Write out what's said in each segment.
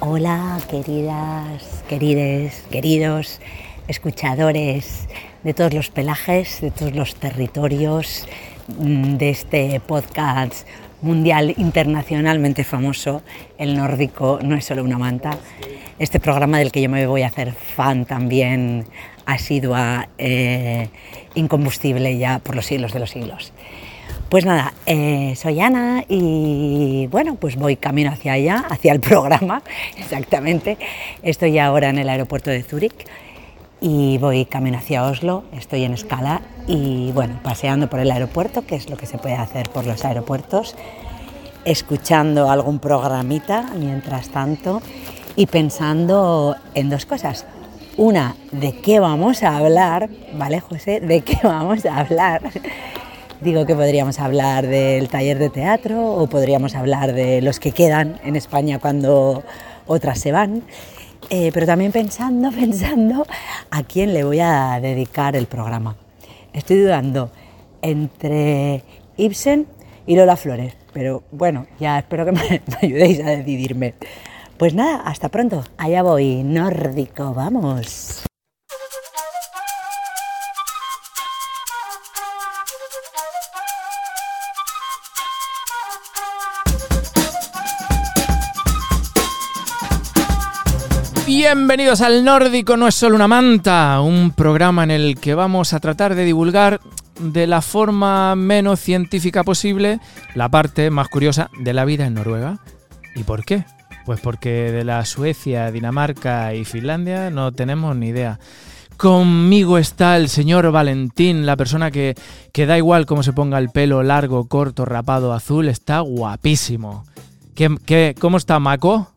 Hola, queridas, querides, queridos escuchadores de todos los pelajes, de todos los territorios mm, de este podcast mundial internacionalmente famoso, el nórdico no es solo una manta. Este programa del que yo me voy a hacer fan también asidua, eh, incombustible ya por los siglos de los siglos. Pues nada, eh, soy Ana y bueno, pues voy camino hacia allá, hacia el programa, exactamente. Estoy ahora en el aeropuerto de Zúrich y voy camino hacia Oslo, estoy en escala y bueno, paseando por el aeropuerto, que es lo que se puede hacer por los aeropuertos, escuchando algún programita mientras tanto y pensando en dos cosas. Una, ¿de qué vamos a hablar? ¿Vale, José? ¿De qué vamos a hablar? Digo que podríamos hablar del taller de teatro o podríamos hablar de los que quedan en España cuando otras se van. Eh, pero también pensando, pensando a quién le voy a dedicar el programa. Estoy dudando entre Ibsen y Lola Flores, pero bueno, ya espero que me ayudéis a decidirme. Pues nada, hasta pronto. Allá voy, nórdico, vamos. Bienvenidos al Nórdico No es solo una manta, un programa en el que vamos a tratar de divulgar de la forma menos científica posible la parte más curiosa de la vida en Noruega. ¿Y por qué? Pues porque de la Suecia, Dinamarca y Finlandia no tenemos ni idea. Conmigo está el señor Valentín, la persona que, que da igual cómo se ponga el pelo largo, corto, rapado, azul, está guapísimo. ¿Qué, qué, cómo está Mako?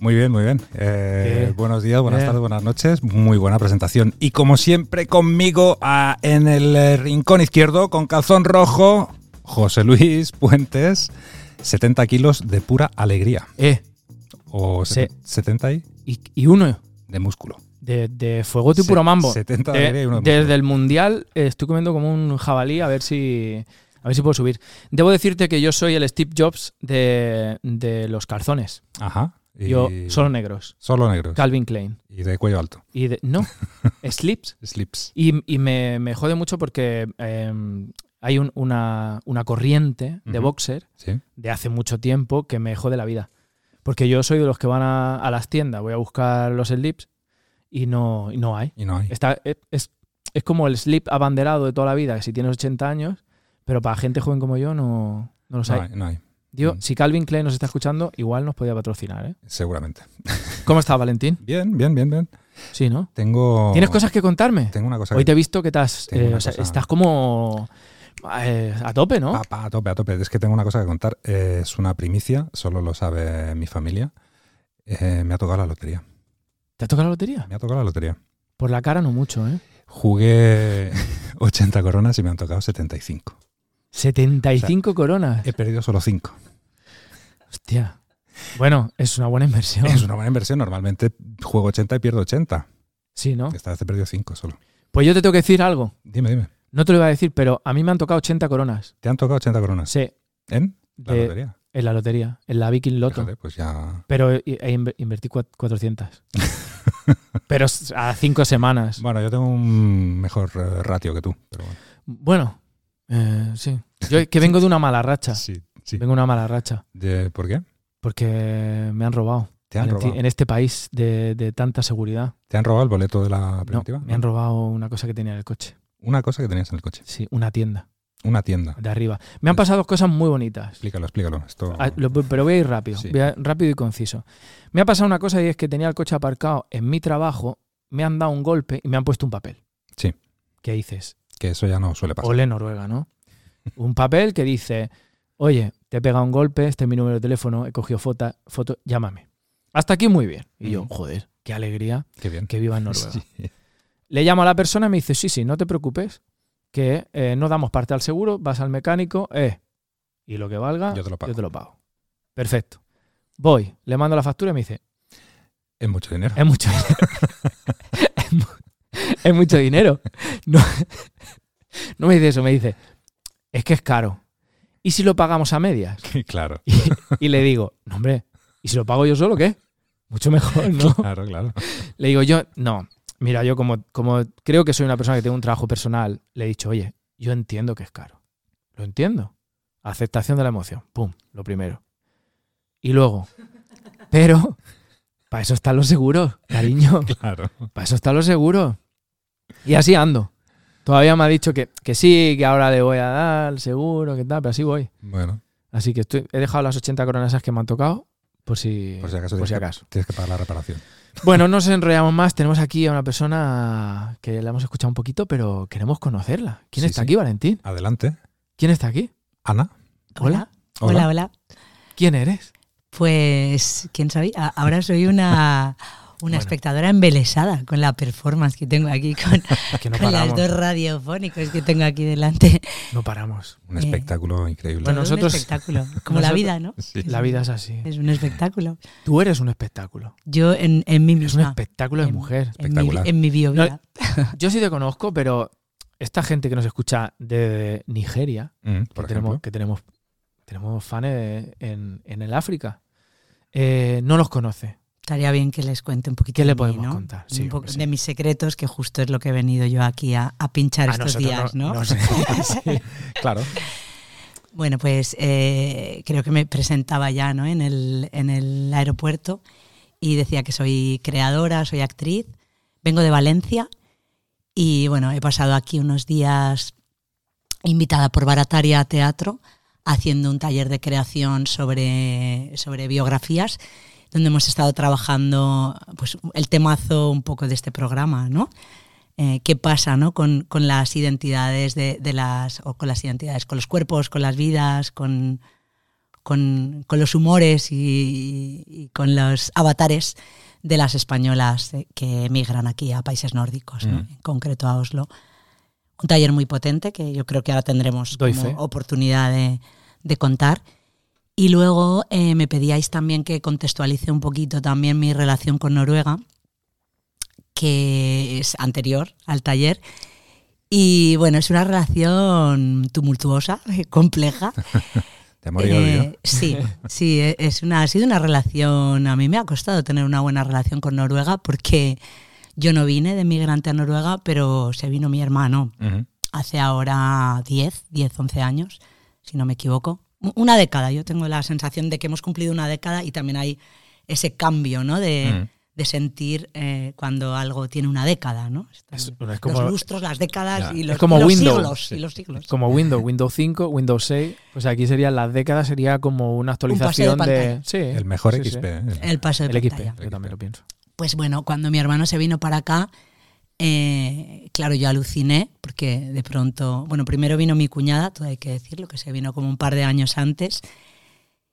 Muy bien, muy bien. Eh, buenos días, buenas Bien. tardes, buenas noches. Muy buena presentación. Y como siempre, conmigo ah, en el eh, rincón izquierdo, con calzón rojo, José Luis Puentes, 70 kilos de pura alegría. Eh, O seten- 70 y y, y uno de músculo. de, de fuego y Se- puro mambo. 70 de De- alegría y uno de desde el mundial eh, estoy comiendo como un jabalí a ver si a ver si puedo subir. Debo decirte que yo soy el Steve Jobs de, de los calzones. Ajá. Yo solo negros. Solo negros. Calvin Klein. y de cuello alto. Y de, no, slips. Slips. Y, y me, me jode mucho porque eh, hay un- una, una corriente de Ujú. boxer Sí. de hace mucho tiempo que me jode la vida. Porque yo soy de los que van a, a las tiendas, voy a buscar los slips y no, y no hay. Y no hay. Está, es, es- es como el slip abanderado de toda la vida, que si tienes 80 años, pero para gente joven como yo no, no los No hay. hay, no hay. Digo, Mm. si Calvin Klein nos está escuchando, igual nos podía patrocinar. ¿eh? Seguramente. ¿Cómo está Valentín? Bien, bien, bien, bien. Sí, ¿no? Tengo. ¿Tienes cosas que contarme? Tengo una cosa Hoy que te he visto que estás, eh, o sea, estás como eh, a tope, ¿no? A, a tope, a tope. Es que tengo una cosa que contar. Eh, es una primicia, solo lo sabe mi familia. Me ha tocado la lotería. ¿Te ha tocado la lotería? Me ha tocado la lotería. Por la cara no mucho, ¿eh? Jugué 80 coronas y me han tocado 75. 75 coronas. He perdido solo 5. Hostia. Bueno, es una buena inversión. Es una buena inversión. Normalmente juego 80 y pierdo 80. Sí, ¿no? Esta vez he perdido 5 solo. Pues yo te tengo que decir algo. Dime, dime. No te lo iba a decir, pero a mí me han tocado 80 coronas. ¿Te han tocado 80 coronas? Sí, ¿En la de- lotería? en la lotería, en la Viking Lotto. Fíjate, pues ya... Pero invertí cua- 400. pero a cinco semanas. Bueno, yo tengo un mejor eh, ratio que tú. Pero bueno. Bueno, eh, sí. Yo que vengo de una mala racha. Sí, sí. Vengo de una mala racha. De- ¿Por qué? Porque me han robado. ¿Te han Valentín, robado? En este país de, de tanta seguridad. ¿Te han robado el boleto de la No, primitiva? me han robado una cosa que tenía en el coche. Una cosa que tenías en el coche. Sí, una tienda Una tienda. de arriba. Me han pasado cosas muy bonitas. Explícalo, explícalo. Esto... Ah, lo- pero voy a ir rápido, Sí. voy a- rápido y conciso. Me ha pasado una cosa y es que tenía el coche aparcado en mi trabajo, me han dado un golpe y me han puesto un papel. Sí. ¿Qué dices? Que eso ya no suele pasar. Ole Noruega, ¿no? Un papel que dice, oye, te he pegado un golpe, este es mi número de teléfono, he cogido foto, foto llámame. Hasta aquí muy bien. Y yo, joder, qué alegría Qué bien. que viva en Noruega. Sí. Le llamo a la persona y me dice, sí, sí, no te preocupes, que eh, no damos parte al seguro, vas al mecánico, eh, y lo que valga, Yo te lo pago. yo te lo pago. Perfecto. Voy, le mando la factura y me dice, Es mucho dinero. es mucho dinero. Es, mu- es mucho dinero. No, no me dice eso, me dice, es que es caro. ¿Y si lo pagamos a medias? claro. Y, y le digo, no, hombre, ¿Y si lo pago yo solo, qué? Mucho mejor, ¿no? Claro, claro. Le digo yo, no, mira, yo como, como creo que soy una persona que tiene un trabajo personal, le he dicho, oye, yo entiendo que es caro. Lo entiendo. Aceptación de la emoción. Pum, lo primero. Y luego, pero, para eso están los seguros, cariño. Claro. Para eso están los seguros. Y así ando. Todavía me ha dicho que, que sí, que ahora le voy a dar seguro, que tal, pero así voy. Bueno, Así que estoy, he dejado las 80 coronas que me han tocado, por si, por si acaso, por si tienes, que- acaso. tienes que pagar la reparación. Bueno, no nos enrollamos más. Tenemos aquí a una persona que la hemos escuchado un poquito, pero queremos conocerla. ¿Quién Sí, está sí. aquí, Valentín? Adelante. ¿Quién está aquí? Ana. Hola. Hola. Hola, hola. ¿Quién eres? Pues, ¿quién sabe? Ahora soy una, una Bueno. espectadora embelesada con la performance que tengo aquí, con, Que no con las dos radiofónicos que tengo aquí delante. No paramos. Un Eh, espectáculo increíble. Bueno, nosotros- Un espectáculo, como la vida, ¿no? Sí. La vida es así. Es un espectáculo. Tú eres un espectáculo. Yo en, en mí Es un misma. espectáculo de en- mujer. En mi, Espectacular. en mi bio No, vida. Yo sí te conozco, pero esta gente que nos escucha de Nigeria, Mm, que tenemos, que tenemos, tenemos fans en, en el África, eh, no los conoce. Estaría bien que les cuente un poquito ¿Qué le de mí, podemos ¿no? contar? Sí, un poco hombre, sí. de mis secretos, que justo es lo que he venido yo aquí a, a pinchar A estos días, ¿no? no sé. Sí. Claro. Bueno, pues eh, creo que me presentaba ya ¿no? en, el, en el aeropuerto y decía que soy creadora, soy actriz, vengo de Valencia y bueno, he pasado aquí unos días invitada por Barataria a Teatro haciendo un taller de creación sobre, sobre biografías donde hemos estado trabajando pues, el temazo un poco de este programa, ¿no? Eh, qué pasa ¿no? con, con las identidades de, de las o con las identidades, con los cuerpos, con las vidas, con, con, con los humores y, y con los avatares de las españolas eh, que emigran aquí a países nórdicos, ¿no? Mm. en concreto a Oslo. Un taller muy potente que yo creo que ahora tendremos como oportunidad de, de contar. Y luego eh, me pedíais también que contextualice un poquito también mi relación con Noruega, que es anterior al taller. Y bueno, es una relación tumultuosa, compleja. Y Eh, sí, sí, es una, ha sido una relación. A mí me ha costado tener una buena relación con Noruega porque yo no vine de migrante a Noruega, pero se vino mi hermano hace ahora 10, 10, 11 años, si no me equivoco. Una década, yo tengo la sensación de que hemos cumplido una década y también hay ese cambio, ¿no? De, Mm. de sentir eh, cuando algo tiene una década, ¿no? Es- como- los lustros, las décadas y los, como y los Windows. siglos. Y los siglos. Como Windows, Windows 5, Windows 6. Pues aquí serían las décadas, sería como una de actualización de. pantalla. Sí, El mejor sí. XP. ¿eh? El paso de El XP, yo también lo pienso. Pues bueno, cuando mi hermano se vino para acá, eh, claro, yo aluciné porque de pronto, bueno, primero vino mi cuñada, todo hay que decirlo, que se vino como un par de años antes.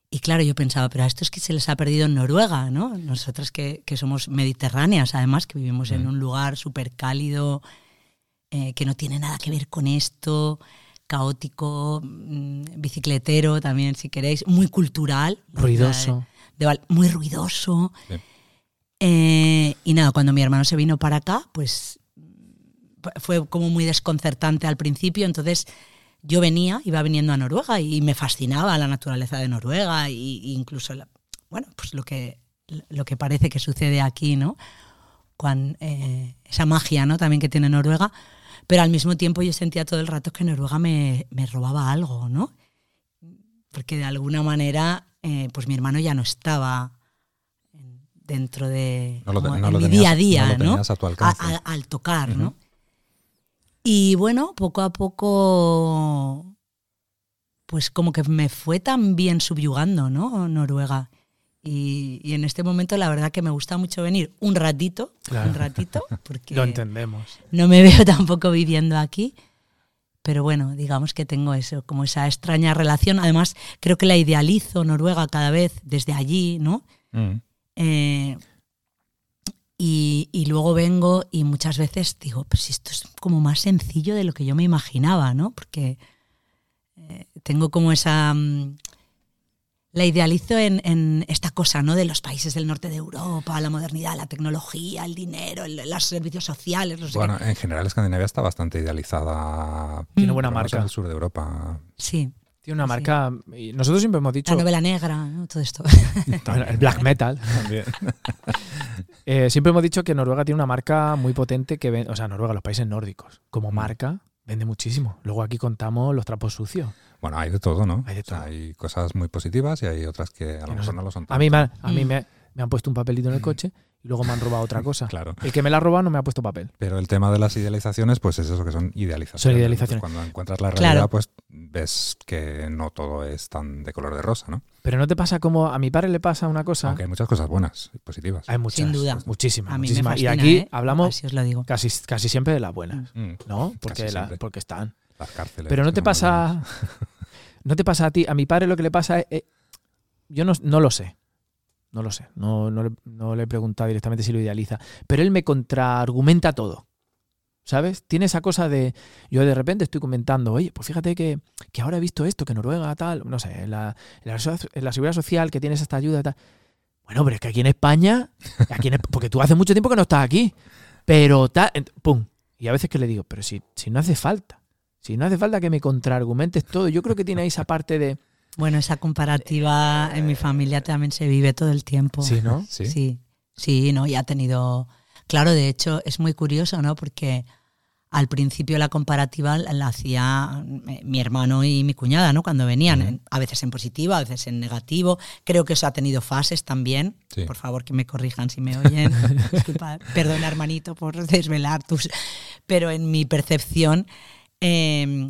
Y claro, yo pensaba, pero a esto es que se les ha perdido en Noruega, ¿no? Nosotras que, que somos mediterráneas, además, que vivimos en Mm. un lugar súper cálido, eh, que no tiene nada que ver con esto, caótico, mm, bicicletero también, si queréis, muy cultural. Ruidoso. de muy ruidoso. Eh, y nada, cuando mi hermano se vino para acá, pues fue como muy desconcertante al principio. Entonces yo venía, iba viniendo a Noruega y me fascinaba la naturaleza de Noruega y incluso, la- bueno, pues lo que, lo que parece que sucede aquí, ¿no? Cuan- eh, esa magia, ¿no? También que tiene Noruega. Pero al mismo tiempo yo sentía todo el rato que Noruega me, me robaba algo, ¿no? Porque de alguna manera, eh, pues mi hermano ya no estaba dentro de No lo te- como no en lo mi tenías- día a día, no lo ¿no? tenías a tu A- alcance. a- al tocar. ¿no? Y bueno, poco a poco, pues como que me fue también subyugando, ¿no? Noruega. Y, y en este momento la verdad que me gusta mucho venir un ratito, Claro. un ratito, porque Lo entendemos. no me veo tampoco viviendo aquí. Pero bueno, digamos que tengo eso, como esa extraña relación. Además, creo que la idealizo Noruega cada vez desde allí, ¿no? Mm. Eh, y, y luego vengo y muchas veces digo, pues si esto es como más sencillo de lo que yo me imaginaba, ¿no? Porque eh, tengo como esa... mm, la idealizo en, en esta cosa, ¿no? De los países del norte de Europa, la modernidad, la tecnología, el dinero, el- los servicios sociales, no sé qué. Bueno, en general Escandinavia está bastante idealizada. Tiene buena marca. En el sur de Europa. Sí, Tiene una Sí. marca. Y nosotros siempre hemos dicho. La novela negra, ¿no? todo esto. El black metal. También. Eh, siempre hemos dicho que Noruega tiene una marca muy potente que ven, o sea, Noruega, los países nórdicos, como marca, vende muchísimo. Luego aquí contamos los trapos sucios. Bueno, hay de todo, ¿no? Hay de O sea, todo. hay cosas muy positivas y hay otras que a lo mejor no lo son A mí, me, a mí Mm. me, me han puesto un papelito en el coche y luego me han robado otra cosa. Claro. El que me la ha robado no me ha puesto papel. Pero el tema de las idealizaciones, pues es eso que son idealizaciones. Son idealizaciones. Entonces, cuando encuentras la Claro. realidad, pues ves que no todo es tan de color de rosa, ¿no? Pero no te pasa como a mi padre le pasa una cosa. Aunque hay muchas cosas buenas y positivas. Hay muchas, Sin duda. muchísimas, A mí me muchísimas. fascina, y aquí ¿eh? hablamos Así os lo digo. casi, casi siempre de las buenas, Mm, ¿no? Porque, Casi la- siempre. porque están. Las cárceles. Pero no te pasa. No te pasa a ti. A mi padre lo que le pasa es. eh, yo no, no lo sé. No lo sé. No, no, le, no le he preguntado directamente si lo idealiza. Pero él me contraargumenta todo. ¿Sabes? Tiene esa cosa de. Yo de repente estoy comentando, oye, pues fíjate que, que ahora he visto esto, que Noruega, tal, no sé, en la, la, seguridad social que tienes esta ayuda, tal. Bueno, pero es que aquí en España, aquí en porque tú hace mucho tiempo que no estás aquí, pero tal, pum. Y a veces que le digo, pero si, si no hace falta, si no hace falta que me contraargumentes todo, yo creo que tiene ahí esa parte de, Bueno, esa comparativa en mi familia también se vive todo el tiempo. sí, ¿no? Sí. Sí, sí, no, y ha tenido. Claro, de hecho, es muy curioso, ¿no? Porque al principio la comparativa la, hacía eh, mi hermano y mi cuñada, ¿no? Cuando venían, a veces en positivo, a veces en negativo. Creo que eso ha tenido fases también. Sí. Por favor, que me corrijan si me oyen. Disculpa, perdona, hermanito, por desvelar tus. Pero en mi percepción, eh,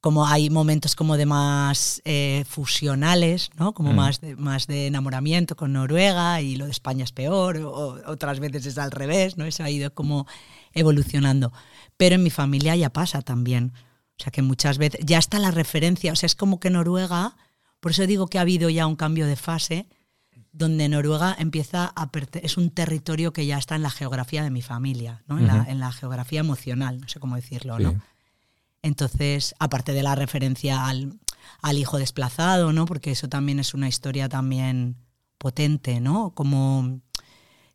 como hay momentos como de más eh, fusionales, ¿no? Como Mm. más, de, más de enamoramiento con Noruega y lo de España es peor, o, otras veces es al revés, ¿no? Eso ha ido como evolucionando. Pero en mi familia ya pasa también. O sea que muchas veces ya está la referencia, o sea, es como que Noruega, por eso digo que ha habido ya un cambio de fase, donde Noruega empieza a es un territorio que ya está en la geografía de mi familia, ¿no? en, la, en la geografía emocional, no sé cómo decirlo, Sí. ¿no? Entonces, aparte de la referencia al, al hijo desplazado, ¿no? Porque eso también es una historia también potente, ¿no? Como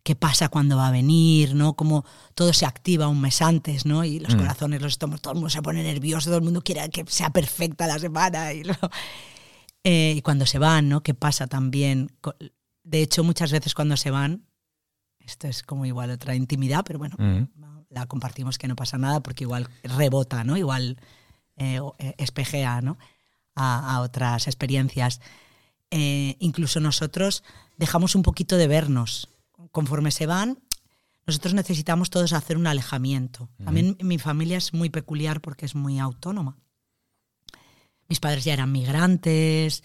qué pasa cuando va a venir, ¿no? Como todo se activa un mes antes, ¿no? Y los Mm. corazones, los estómagos, todo el mundo se pone nervioso, todo el mundo quiere que sea perfecta la semana. Y, lo- Eh, y cuando se van, ¿no? ¿Qué pasa también? De hecho, muchas veces cuando se van, esto es como igual otra intimidad, pero bueno, Mm. La compartimos que no pasa nada porque igual rebota, ¿no? Igual eh, eh, espejea, ¿no? A, a otras experiencias. Eh, incluso nosotros dejamos un poquito de vernos. Conforme se van, nosotros necesitamos todos hacer un alejamiento. También mi familia es muy peculiar porque es muy autónoma. Mis padres ya eran migrantes,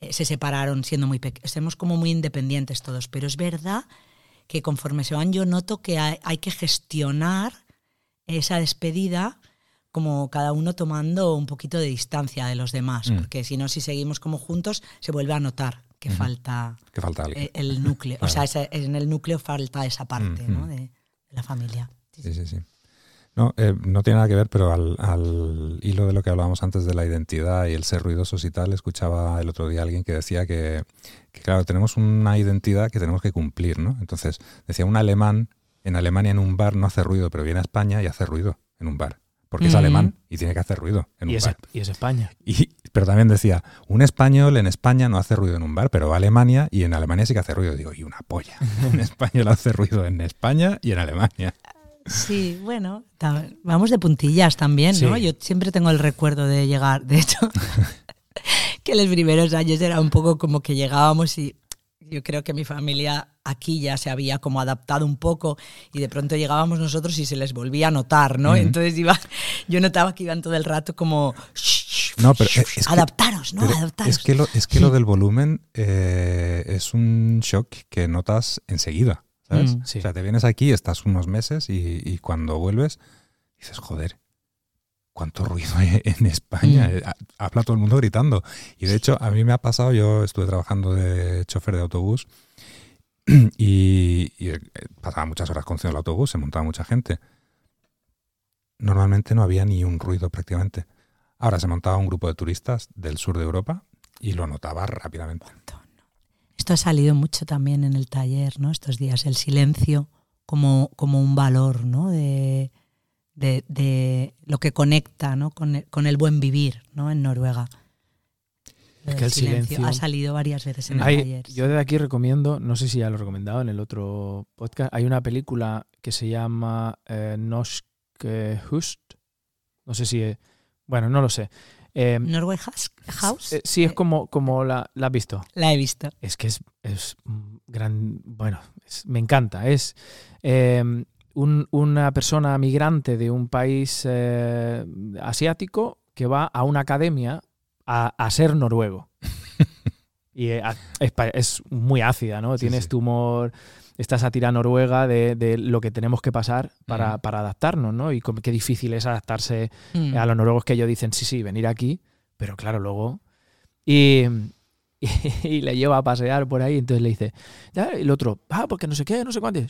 eh, se separaron siendo muy pequeños. Somos como muy independientes todos, pero es verdad que conforme se van yo noto que hay, hay que gestionar esa despedida como cada uno tomando un poquito de distancia de los demás, Mm. porque si no, si seguimos como juntos, se vuelve a notar que falta Que falta eh, el núcleo, o sea, en el núcleo falta esa parte Mm, ¿no? mm. de, de la familia. Sí, sí, sí. No, eh, no tiene nada que ver, pero al, al hilo de lo que hablábamos antes de la identidad y el ser ruidosos y tal, escuchaba el otro día alguien que decía que, que, claro, tenemos una identidad que tenemos que cumplir, ¿no? Entonces, decía un alemán, en Alemania en un bar no hace ruido, pero viene a España y hace ruido en un bar. Porque es Mm. alemán y tiene que hacer ruido en Y un es, bar. y es España. Y, pero también decía, un español en España no hace ruido en un bar, pero va a Alemania y en Alemania sí que hace ruido. Digo, y una polla. Un español hace ruido en España y en Alemania. Sí, bueno, vamos de puntillas también, ¿no? Sí. Yo siempre tengo el recuerdo de llegar, de hecho, que los primeros años era un poco como que llegábamos y yo creo que mi familia aquí ya se había como adaptado un poco y de pronto llegábamos nosotros y se les volvía a notar, ¿no? Entonces iba, yo notaba que iban todo el rato como No, pero es- que- adaptaros, ¿no? Adaptaros. Es que lo, es que lo del volumen eh, es un shock que notas enseguida. ¿Sabes? Mm, sí. O sea, te vienes aquí, estás unos meses y, y cuando vuelves dices, joder, cuánto ruido hay en España. Mm. Eh, ha- Habla todo el mundo gritando. Y de hecho, a mí me ha pasado, yo estuve trabajando de chofer de autobús y, y, eh, pasaba muchas horas conduciendo el autobús, se montaba mucha gente. Normalmente no había ni un ruido prácticamente. Ahora se montaba un grupo de turistas del sur de Europa y lo notaba rápidamente. Esto ha salido mucho también en el taller, ¿no? Estos días, el silencio como, como un valor, ¿no? De, de, de lo que conecta, ¿no? Con el, con el buen vivir, ¿no? En Noruega. Es que el silencio- ha salido varias veces en el Hay- taller. yo desde aquí recomiendo, no sé si ya lo he recomendado en el otro podcast, hay una película que se llama eh, Norske Hust. No sé si. es- bueno, no lo sé. Eh, Norway House. Eh, sí, es como, como la, la has visto. La he visto. Es que es, es gran. Bueno, es- me encanta. Es eh, un- una persona migrante de un país eh, asiático que va a una academia a, a ser noruego. y eh, es, es muy ácida, ¿no? Sí, Tienes sí. tu humor, esta sátira noruega de, de lo que tenemos que pasar para, Mm. para adaptarnos, ¿no? Y qué difícil es adaptarse Mm. a los noruegos que ellos dicen, sí, sí, venir aquí, pero claro, luego... Y, y, le lleva a pasear por ahí, entonces le dice, ya, y el otro, ah, porque no sé qué, no sé cuánto.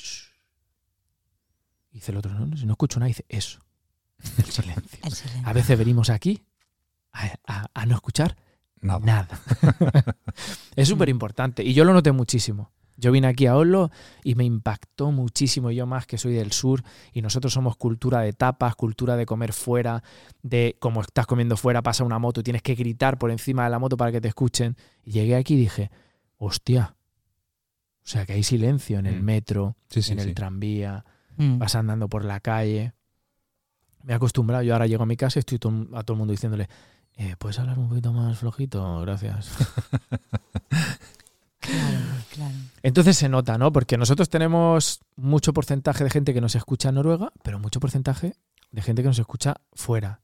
Dice el otro, no, no, no escucho nada, dice, eso, el silencio. El silencio. A veces venimos aquí a, a- a no escuchar Nada. nada. es súper importante. Y yo lo noté muchísimo. Yo vine aquí a Oslo y me impactó muchísimo. Yo más que soy del sur y nosotros somos cultura de tapas, cultura de comer fuera, de como estás comiendo fuera, pasa una moto y tienes que gritar por encima de la moto para que te escuchen. Y llegué aquí y dije, hostia. O sea, que hay silencio en el Mm. metro, Sí, sí, en el sí. tranvía, Mm. vas andando por la calle. Me he acostumbrado. Yo ahora llego a mi casa y estoy to- a todo el mundo diciéndole, eh, ¿puedes hablar un poquito más flojito? Gracias. Claro, claro. Entonces se nota, ¿no? Porque nosotros tenemos mucho porcentaje de gente que nos escucha en Noruega, pero mucho porcentaje de gente que nos escucha fuera,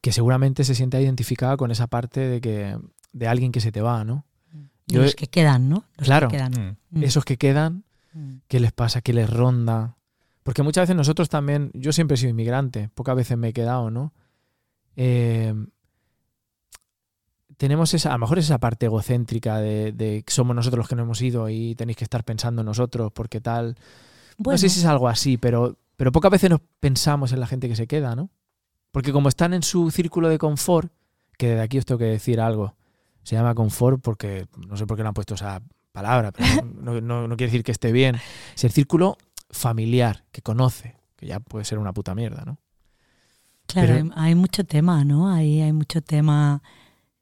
que seguramente se siente identificada con esa parte de que de alguien que se te va, ¿no? Y Yo los que quedan, ¿no? Los Claro. que quedan. Mm. Mm. Esos que quedan, Mm. ¿qué les pasa? ¿Qué les ronda? Porque muchas veces nosotros también, yo siempre he sido inmigrante, pocas veces me he quedado, ¿no? Eh, tenemos esa, a lo mejor esa parte egocéntrica de, de que somos nosotros los que no hemos ido y tenéis que estar pensando en nosotros porque tal. Bueno, No sé si es algo así, pero, pero pocas veces nos pensamos en la gente que se queda, ¿no? Porque como están en su círculo de confort, que desde aquí os tengo que decir algo, se llama confort porque no sé por qué le han puesto esa palabra, pero no, no- no quiere decir que esté bien. Es el círculo familiar, que conoce, que ya puede ser una puta mierda, ¿no? Claro, Pero- hay, hay mucho tema, ¿no? Ahí hay mucho tema.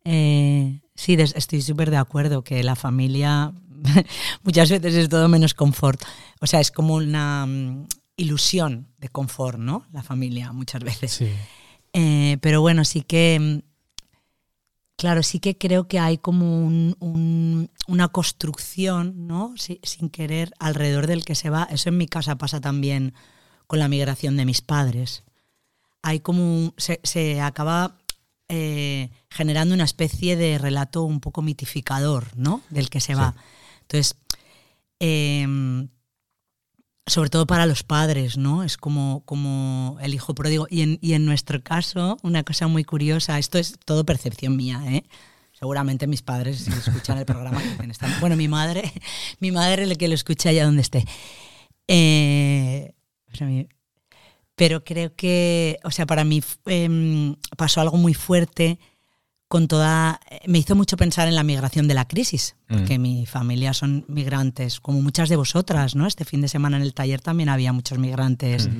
Eh, sí, des- estoy súper de acuerdo que la familia muchas veces es todo menos confort. O sea, es como una mm, ilusión de confort, ¿no? La familia muchas veces. Sí. Eh, pero bueno, sí que. mm, Claro, sí que creo que hay como un- un- una construcción, ¿no? Si- sin querer, alrededor del que se va. Eso en mi casa pasa también con la migración de mis padres. Hay como. un- se, se acaba eh, generando una especie de relato un poco mitificador, ¿no? Del que se Sí. va. Entonces. em, sobre todo para los padres, ¿no? Es como, como el hijo pródigo. Y en, y en nuestro caso, una cosa muy curiosa, esto es todo percepción mía, ¿eh? Seguramente mis padres, si escuchan el programa, dicen, "Está-". bueno, mi madre, mi madre, el que lo escuche allá donde esté. Eh, o sea, mi- pero creo que, o sea, para mí em, pasó algo muy fuerte con toda... Me hizo mucho pensar en la migración de la crisis, porque mi familia son migrantes, como muchas de vosotras, ¿no? Este fin de semana en el taller también había muchos migrantes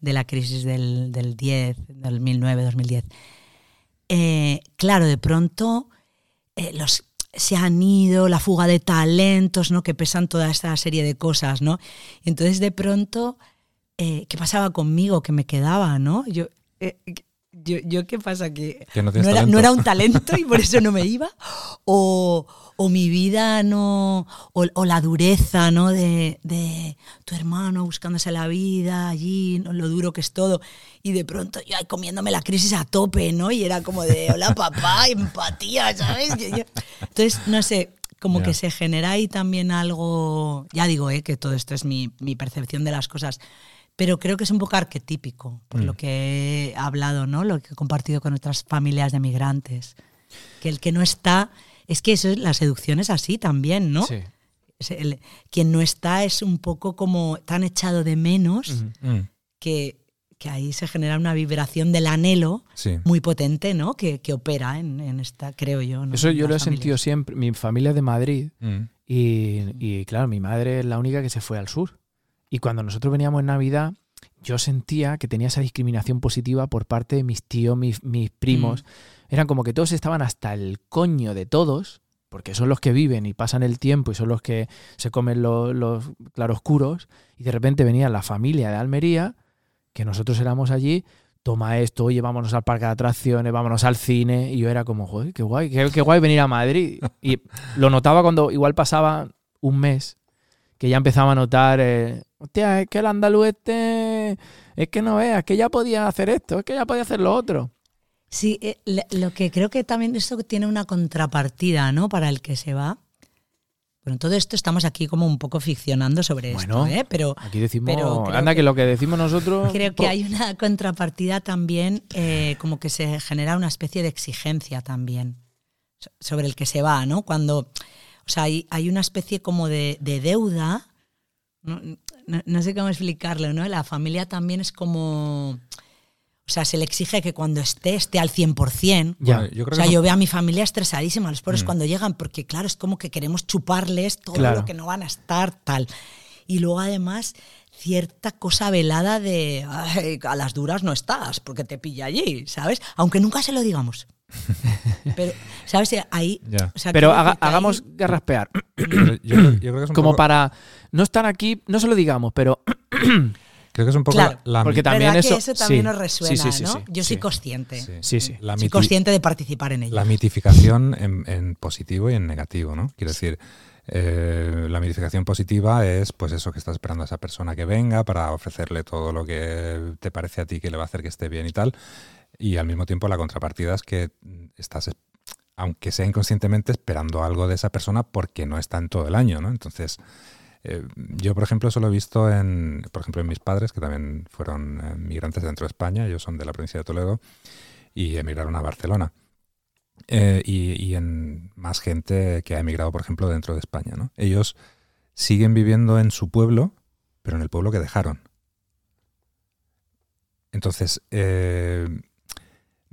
de la crisis del, del 10, del 2009, 2010. Eh, claro, de pronto eh, los se han ido, la fuga de talentos, ¿no? Que pesan toda esta serie de cosas, ¿no? Entonces de pronto, eh, ¿qué pasaba conmigo? Que me quedaba, ¿no? Yo, eh, yo, yo ¿qué pasa? Que, Que no tienes era, no era un talento y por eso no me iba. O, o mi vida no. O, o la dureza, ¿no? De, de tu hermano buscándose la vida allí, ¿no? lo duro que es todo. Y de pronto yo ahí comiéndome la crisis a tope, ¿no? Y era como de, hola papá, empatía, ¿sabes? Entonces, no sé, como Ya. que se genera ahí también algo. Ya digo, ¿eh? que todo esto es mi, mi percepción de las cosas. Pero creo que es un poco arquetípico, por Mm. lo que he hablado, ¿no? Lo que he compartido con otras familias de migrantes. Que el que no está. Es que eso es, la seducción es así también, ¿no? Sí. Es el- quien no está es un poco como tan echado de menos. Mm, que, que ahí se genera una vibración del anhelo Sí. muy potente, ¿no? Que, que opera en, en esta, creo yo. ¿no? Eso en yo lo he sentido siempre. Mi familia es de Madrid Mm, y, y, claro, mi madre es la única que se fue al sur. Y cuando nosotros veníamos en Navidad, yo sentía que tenía esa discriminación positiva por parte de mis tíos, mis, mis primos. Eran como que todos estaban hasta el coño de todos porque son los que viven y pasan el tiempo y son los que se comen lo- los claroscuros, y de repente venía la familia de Almería, que nosotros éramos allí, toma esto, oye, vámonos al parque de atracciones, vámonos al cine, y yo era como, joder, qué guay, qué, qué guay venir a Madrid. Y lo notaba cuando igual pasaba un mes, que ya empezaba a notar, eh, hostia, es que el andaluz este, es que no veas, que ya podía hacer esto, es que ya podía hacer lo otro. Sí, eh, lo que creo que también esto tiene una contrapartida, ¿no? Para el que se va. Bueno, todo esto estamos aquí como un poco ficcionando sobre Bueno, esto, ¿eh? Pero Aquí decimos, Pero anda, que, que- lo que decimos nosotros... creo que hay una contrapartida también, eh, como que se genera una especie de exigencia también so- sobre el que se va, ¿no? Cuando, o sea, hay, hay una especie como de, de deuda, no, no- no sé cómo explicarlo, ¿no? La familia también es como, o sea, se le exige que cuando esté, esté al 100%. Ya. Yo creo O sea, que yo veo a mi familia estresadísima, los pobres Mm. cuando llegan, porque claro, es como que queremos chuparles todo Claro. lo que no van a estar, tal. Y luego además cierta cosa velada de "Ay, a las duras no estás, porque te pilla allí, ¿sabes? Aunque nunca se lo digamos. Pero, ¿sabes? Ahí. O sea, Pero quiero haga- decir que ahí- hagamos garraspear. Pero yo, creo- yo creo que es un Como poco, para no estar aquí, no se lo digamos, pero creo que es un poco Claro, la, la porque también ¿Verdad eso- que eso también sí, nos resuena, sí, sí, sí, ¿no? sí, Yo soy consciente. sí, Sí, sí. la Soy consciente de participar en ello. La mitificación en, en positivo y en negativo, ¿no? Quiero decir, eh, la mitificación positiva es pues eso que estás esperando a esa persona que venga para ofrecerle todo lo que te parece a ti que le va a hacer que esté bien y tal. Y al mismo tiempo la contrapartida es que estás, es- aunque sea inconscientemente, esperando algo de esa persona porque no está en todo el año, ¿no? Entonces, eh, yo, por ejemplo, eso lo he visto en, por ejemplo, en mis padres, que también fueron eh, migrantes dentro de España, ellos son de la provincia de Toledo, y emigraron a Barcelona. Eh, y, y en más gente que ha emigrado, por ejemplo, dentro de España. ¿no? Ellos siguen viviendo en su pueblo, pero en el pueblo que dejaron. Entonces, eh,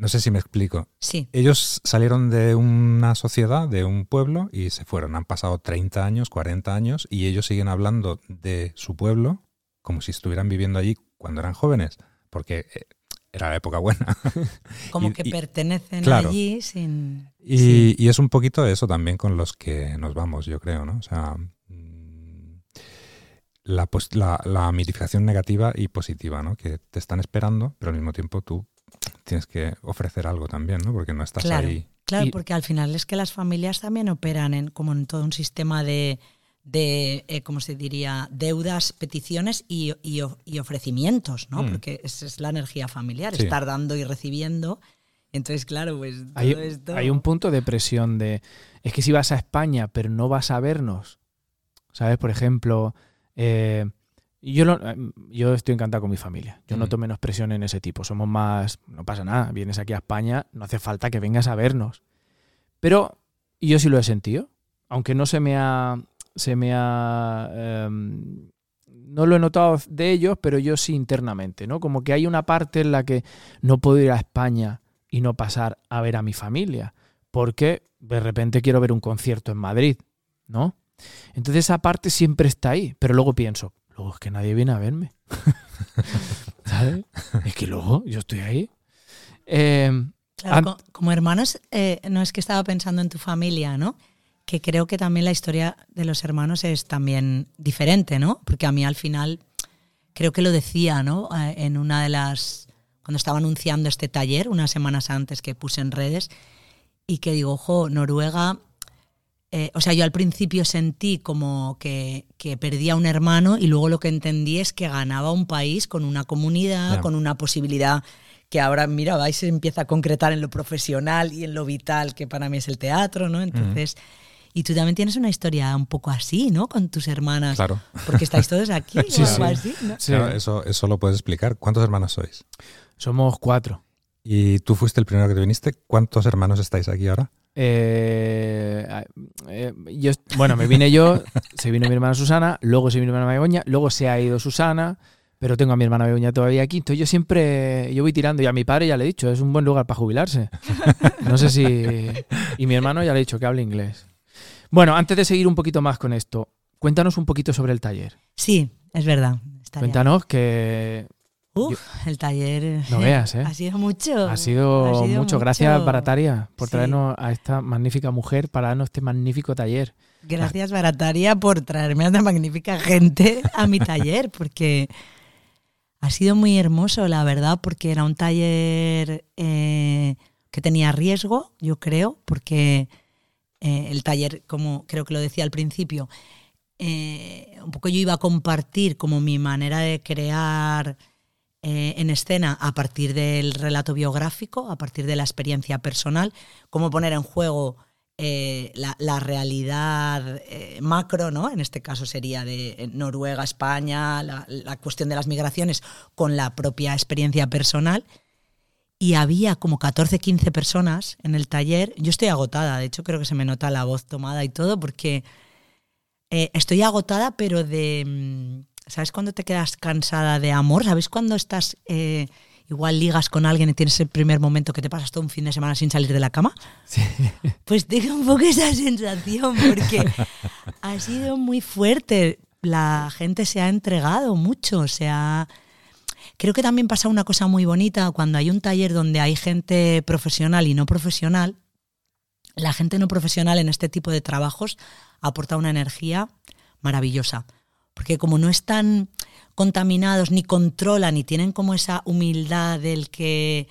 no sé si me explico. Sí. Ellos salieron de una sociedad, de un pueblo, y se fueron. Han pasado 30 años, 40 años, y ellos siguen hablando de su pueblo como si estuvieran viviendo allí cuando eran jóvenes, porque eh, era la época buena. Como Y- que y- pertenecen claro. allí sin. Y, Sí. y es un poquito eso también con los que nos vamos, yo creo, ¿no? O sea, mm, la, pos- la, la mitificación negativa y positiva, ¿no? Que te están esperando, pero al mismo tiempo tú tienes que ofrecer algo también, ¿no? Porque no estás Claro. ahí. Claro, Y- porque al final es que las familias también operan en como en todo un sistema de, de eh, ¿cómo se diría? Deudas, peticiones y, y ofrecimientos, ¿no? Mm. Porque esa es la energía familiar, Sí. estar dando y recibiendo. Entonces, claro, pues todo hay, esto... hay un punto de presión de, es que si vas a España pero no vas a vernos, ¿sabes? Por ejemplo, eh, yo, lo- yo estoy encantado con mi familia, yo Mm. noto menos presión en ese tipo, somos más, no pasa nada, vienes aquí a España, no hace falta que vengas a vernos. Pero yo sí lo he sentido, aunque no se me ha... Se me ha em, no lo he notado de ellos, pero yo sí internamente, ¿no? Como que hay una parte en la que no puedo ir a España y no pasar a ver a mi familia, porque de repente quiero ver un concierto en Madrid, ¿no? Entonces esa parte siempre está ahí, pero luego pienso, luego es que nadie viene a verme. ¿Sabes? Es que luego yo estoy ahí. Eh, Claro, como hermanos, eh, no es que estaba pensando en tu familia, ¿no? Que creo que también la historia de los hermanos es también diferente, ¿no? Porque a mí al final, creo que lo decía, ¿no? Eh, en una de las, cuando estaba anunciando este taller, unas semanas antes que puse en redes, y que digo, ojo, Noruega, eh, o sea, yo al principio sentí como que, que perdía un hermano y luego lo que entendí es que ganaba un país con una comunidad, con una posibilidad que ahora, mira, vais se empieza a concretar en lo profesional y en lo vital, que para mí es el teatro, ¿no? Entonces, y tú también tienes una historia un poco así, ¿no? Con tus hermanas. Claro. Porque estáis todos aquí Sí, o algo sí. así, ¿no? sí, Claro, eso, eso lo puedes explicar. ¿Cuántos hermanos sois? somos cuatro. Y tú fuiste el primero que te viniste. ¿Cuántos hermanos estáis aquí ahora? Eh, eh, yo, bueno, me vine yo, se vino mi hermana Susana, luego se vino mi hermana Begoña, luego se ha ido Susana, pero tengo a mi hermana Begoña todavía aquí. Entonces yo siempre, yo voy tirando y a mi padre ya le he dicho, es un buen lugar para jubilarse. No sé si... Y mi hermano ya le he dicho que hable inglés. Bueno, antes de seguir un poquito más con esto, cuéntanos un poquito sobre el taller. Sí, es verdad. Cuéntanos que Uf, el taller. No veas, ¿eh? Ha sido mucho. Ha sido, mucho. Gracias, Barataria, por Sí. traernos a esta magnífica mujer para darnos este magnífico taller. Gracias, Barataria, por traerme a una magnífica gente a mi taller, porque ha sido muy hermoso, la verdad, porque era un taller eh, que tenía riesgo, yo creo, porque eh, el taller, como creo que lo decía al principio, eh, un poco yo iba a compartir como mi manera de crear eh, en escena a partir del relato biográfico, a partir de la experiencia personal, cómo poner en juego eh, la, realidad eh, macro, ¿no? En este caso sería de eh, Noruega, España, la, cuestión de las migraciones con la propia experiencia personal. Y había como 14, 15 personas en el taller. Yo estoy agotada, de hecho creo que se me nota la voz tomada y todo, porque estoy agotada, pero de... ¿Sabes cuando te quedas cansada de amor? ¿Sabes cuando estás... eh, igual ligas con alguien y tienes el primer momento que te pasas todo un fin de semana sin salir de la cama? Pues tengo un poco esa sensación porque ha sido muy fuerte. La gente se ha entregado mucho, se ha... Creo que también pasa una cosa muy bonita cuando hay un taller donde hay gente profesional y no profesional. La gente no profesional en este tipo de trabajos aporta una energía maravillosa. Porque como no están contaminados, ni controlan, ni tienen como esa humildad del que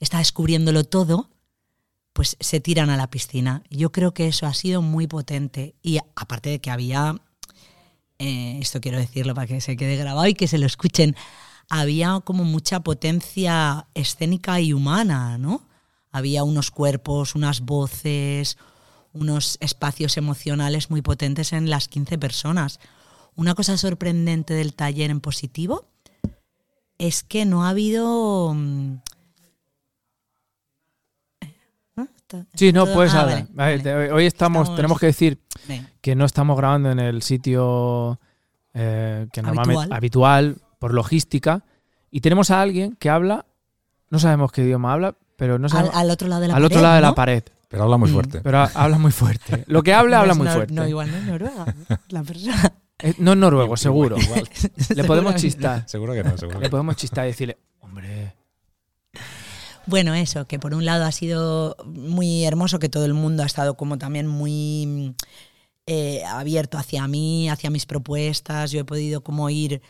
está descubriéndolo todo, pues se tiran a la piscina. Yo creo que eso ha sido muy potente. Y aparte de que había, eh, esto quiero decirlo para que se quede grabado y que se lo escuchen, había como mucha potencia escénica y humana, ¿no? Había unos cuerpos, unas voces, unos espacios emocionales muy potentes en las 15 personas. Una cosa sorprendente del taller en positivo es que no ha habido... mm. Está- Sí, no, puedes ah, hablar. vale, Hoy estamos, Estamos- tenemos que decir que no estamos grabando en el sitio eh, que normalmente Habitual. habitual por logística y tenemos a alguien que habla, no sabemos qué idioma habla, pero no Al, sabemos, al otro lado de la al pared, otro lado de la pared, Pero habla muy Mm, fuerte. pero ha- habla muy fuerte. Lo que No habla es muy fuerte. No, igual no es Noruega, la persona. Eh, no noruego, seguro. Igual. Le podemos chistar. Seguro que no, seguro. Le podemos chistar y decirle, hombre, Bueno, eso, que por un lado ha sido muy hermoso, que todo el mundo ha estado como también muy eh, abierto hacia mí, hacia mis propuestas. Yo he podido como ir,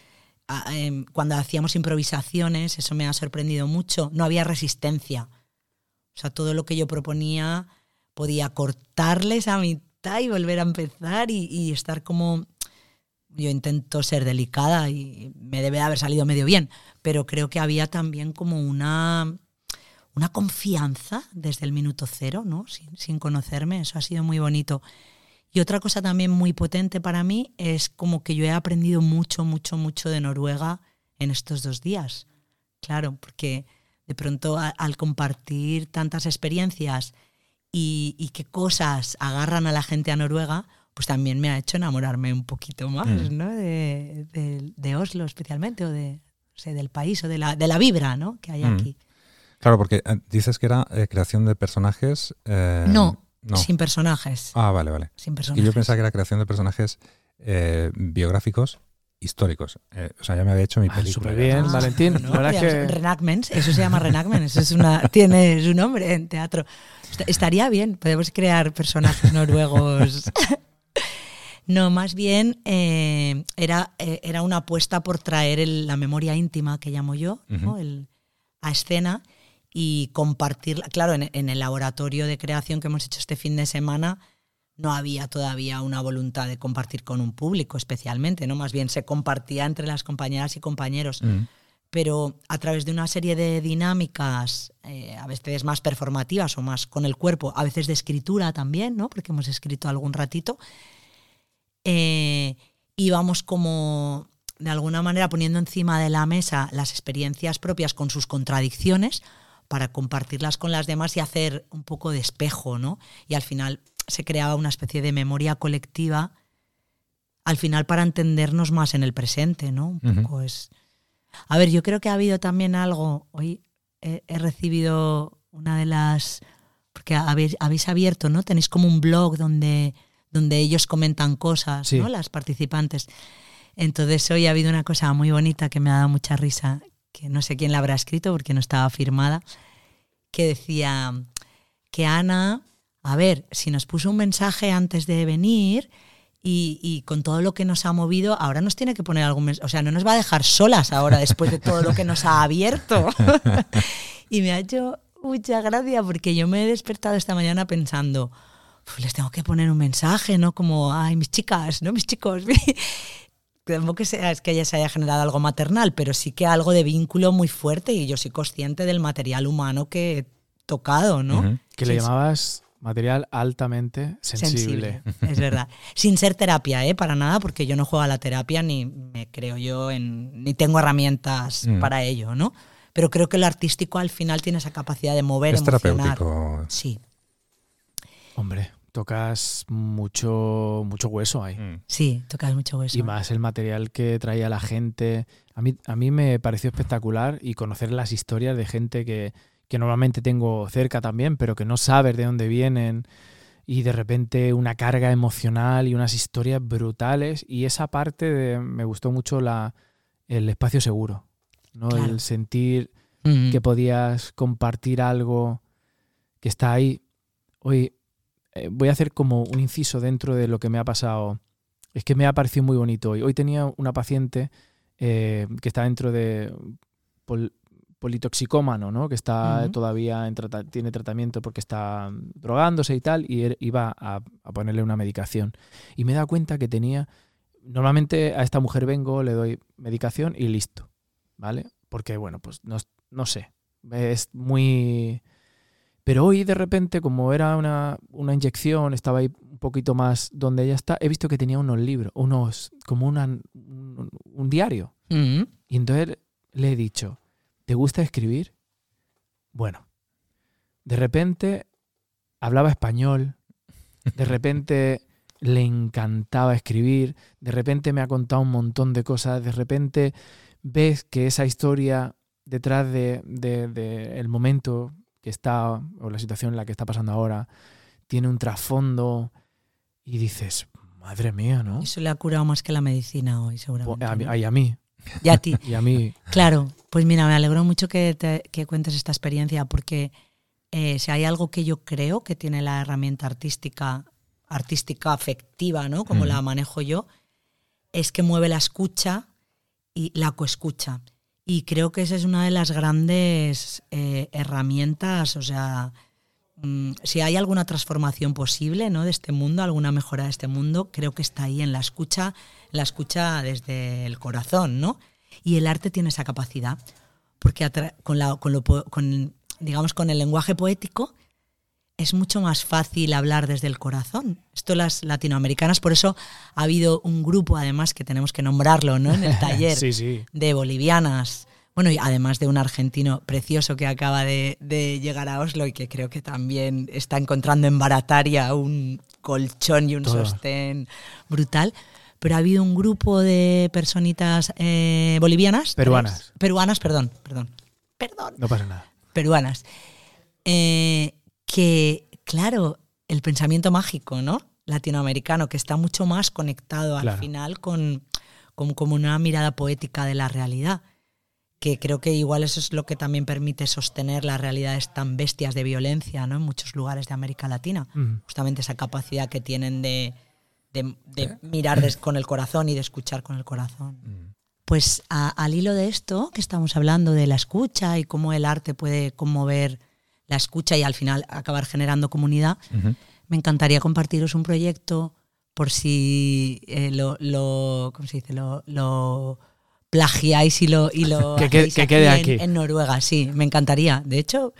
a- em, cuando hacíamos improvisaciones, eso me ha sorprendido mucho, no había resistencia. O sea, todo lo que yo proponía podía cortarles a mitad y volver a empezar y, y estar como... Yo intento ser delicada y me debe de haber salido medio bien, pero creo que había también como una una confianza desde el minuto cero, ¿no? Sin, sin conocerme, eso ha sido muy bonito. Y otra cosa también muy potente para mí es como que yo he aprendido mucho, mucho, mucho de Noruega en estos dos días. Claro, porque de pronto al compartir tantas experiencias y, y qué cosas agarran a la gente a Noruega, pues también me ha hecho enamorarme un poquito más, Mm. ¿no? De, de- de Oslo especialmente, o de, no sé, del país, o de la, de la vibra, ¿no? Que hay Mm. aquí. Claro, porque eh, dices que era eh, creación de personajes. eh, No, no. sin personajes. Ah, vale, vale. Sin Y personajes. yo pensaba que era creación de personajes eh, biográficos históricos. Eh, o sea, ya me había hecho mi ah, película. súper bien, Ah, Valentín. no, la que eso se llama reenactment, eso es una, tiene su nombre en teatro. Est- Estaría bien, podemos crear personajes noruegos. No, más bien eh, era, eh, era una apuesta por traer el- la memoria íntima que llamo yo ¿no? Ujú. El- a escena y compartirla. Claro, en, en el laboratorio de creación que hemos hecho este fin de semana no había todavía una voluntad de compartir con un público especialmente, ¿no? Más bien se compartía entre las compañeras y compañeros pero a través de una serie de dinámicas, eh, a veces más performativas o más con el cuerpo, a veces de escritura también, ¿no? Porque hemos escrito algún ratito, eh, íbamos como de alguna manera poniendo encima de la mesa las experiencias propias con sus contradicciones para compartirlas con las demás y hacer un poco de espejo, ¿no? Y al final se creaba una especie de memoria colectiva, al final para entendernos más en el presente, ¿no? Un es... A ver, yo creo que ha habido también algo, hoy he, he recibido una de las, porque habéis, habéis abierto, ¿no? Tenéis como un blog donde, donde ellos comentan cosas, Sí. ¿no? Las participantes. Entonces hoy ha habido una cosa muy bonita que me ha dado mucha risa, que no sé quién la habrá escrito porque no estaba firmada, que decía que Ana, a ver, si nos puso un mensaje antes de venir y, y con todo lo que nos ha movido, ahora nos tiene que poner algún mensaje, o sea, no nos va a dejar solas ahora después de todo lo que nos ha abierto. y me ha hecho mucha gracia porque yo me he despertado esta mañana pensando, "Uf, les tengo que poner un mensaje, ¿no? Como, ay, mis chicas, ¿no? Mis chicos. Tampoco que sea es que ella se haya generado algo maternal, pero sí que algo de vínculo muy fuerte y yo soy consciente del material humano que he tocado, ¿no? Ujú. Que Sí, le sí. llamabas material altamente sensible. es verdad. Sin ser terapia, ¿eh? Para nada, porque yo no juego a la terapia ni me creo yo en. ni tengo herramientas Mm. para ello, ¿no? Pero creo que lo artístico al final tiene esa capacidad de mover, Es emocionar. terapéutico. Sí, Hombre, tocas mucho, mucho hueso ahí. Mm. sí, tocas mucho hueso. Y más el material que traía la gente. A mí, a mí me pareció espectacular y conocer las historias de gente que, que normalmente tengo cerca también, pero que no sabes de dónde vienen. Y de repente una carga emocional y unas historias brutales. Y esa parte de, me gustó mucho la, el espacio seguro. ¿no? Claro. El sentir Mm. que podías compartir algo que está ahí. Hoy eh, voy a hacer como un inciso dentro de lo que me ha pasado. Es que me ha parecido muy bonito hoy. Hoy tenía una paciente eh, que está dentro de pol- politoxicómano, ¿no? Que está todavía en trata- tiene tratamiento porque está drogándose y tal, y er- iba a, a ponerle una medicación. Y me he dado cuenta que tenía. Normalmente a esta mujer vengo, le doy medicación y listo. ¿Vale? Porque, bueno, pues no, no sé. Es muy. Pero hoy de repente, como era una, una inyección, estaba ahí un poquito más donde ella está, he visto que tenía unos libros, unos, como una, un, un diario. Mm. Y entonces le he dicho, ¿te gusta escribir? Bueno, de repente hablaba español, de repente le encantaba escribir, de repente me ha contado un montón de cosas, de repente ves que esa historia detrás de, de- de el momento que está, o la situación en la que está pasando ahora, tiene un trasfondo y dices, madre mía, ¿no? Eso le ha curado más que la medicina hoy, seguramente. A, mí- ¿no? y a mí, Y a ti. y a mí, Claro, pues mira, me alegro mucho que, te- que cuentes esta experiencia porque eh, si hay algo que yo creo que tiene la herramienta artística, artística afectiva, ¿no? Como la manejo yo, es que mueve la escucha y la coescucha. Y creo que esa es una de las grandes eh, herramientas, o sea, mm, si hay alguna transformación posible ¿no? de este mundo, alguna mejora de este mundo, creo que está ahí en la escucha, la escucha desde el corazón, ¿no? Y el arte tiene esa capacidad, porque con, la, con, lo con, digamos, con el lenguaje poético es mucho más fácil hablar desde el corazón. Esto las latinoamericanas, por eso ha habido un grupo, además, que tenemos que nombrarlo, ¿no? En el taller sí, sí. de bolivianas. Bueno, y además de un argentino precioso que acaba de, de llegar a Oslo y que creo que también está encontrando en Barataria un colchón y un Todos. sostén brutal. Pero ha habido un grupo de personitas eh, bolivianas. Peruanas. Peruanas, perdón, perdón. Perdón No pasa nada. peruanas, eh, que, claro, el pensamiento mágico, ¿no? Latinoamericano, que está mucho más conectado al Claro. final con, una mirada poética de la realidad. Que creo que igual eso es lo que también permite sostener las realidades tan bestias de violencia, ¿no? En muchos lugares de América Latina. Justamente esa capacidad que tienen de, de- de mirar con el corazón y de escuchar con el corazón. Mm. Pues a- al hilo de esto que estamos hablando de la escucha y cómo el arte puede conmover la escucha y al final acabar generando comunidad, me encantaría compartiros un proyecto por si eh, lo, lo, ¿cómo se dice? Lo, lo plagiáis y lo, y lo Que quede- en- aquí. En, Noruega, sí, me encantaría. De hecho,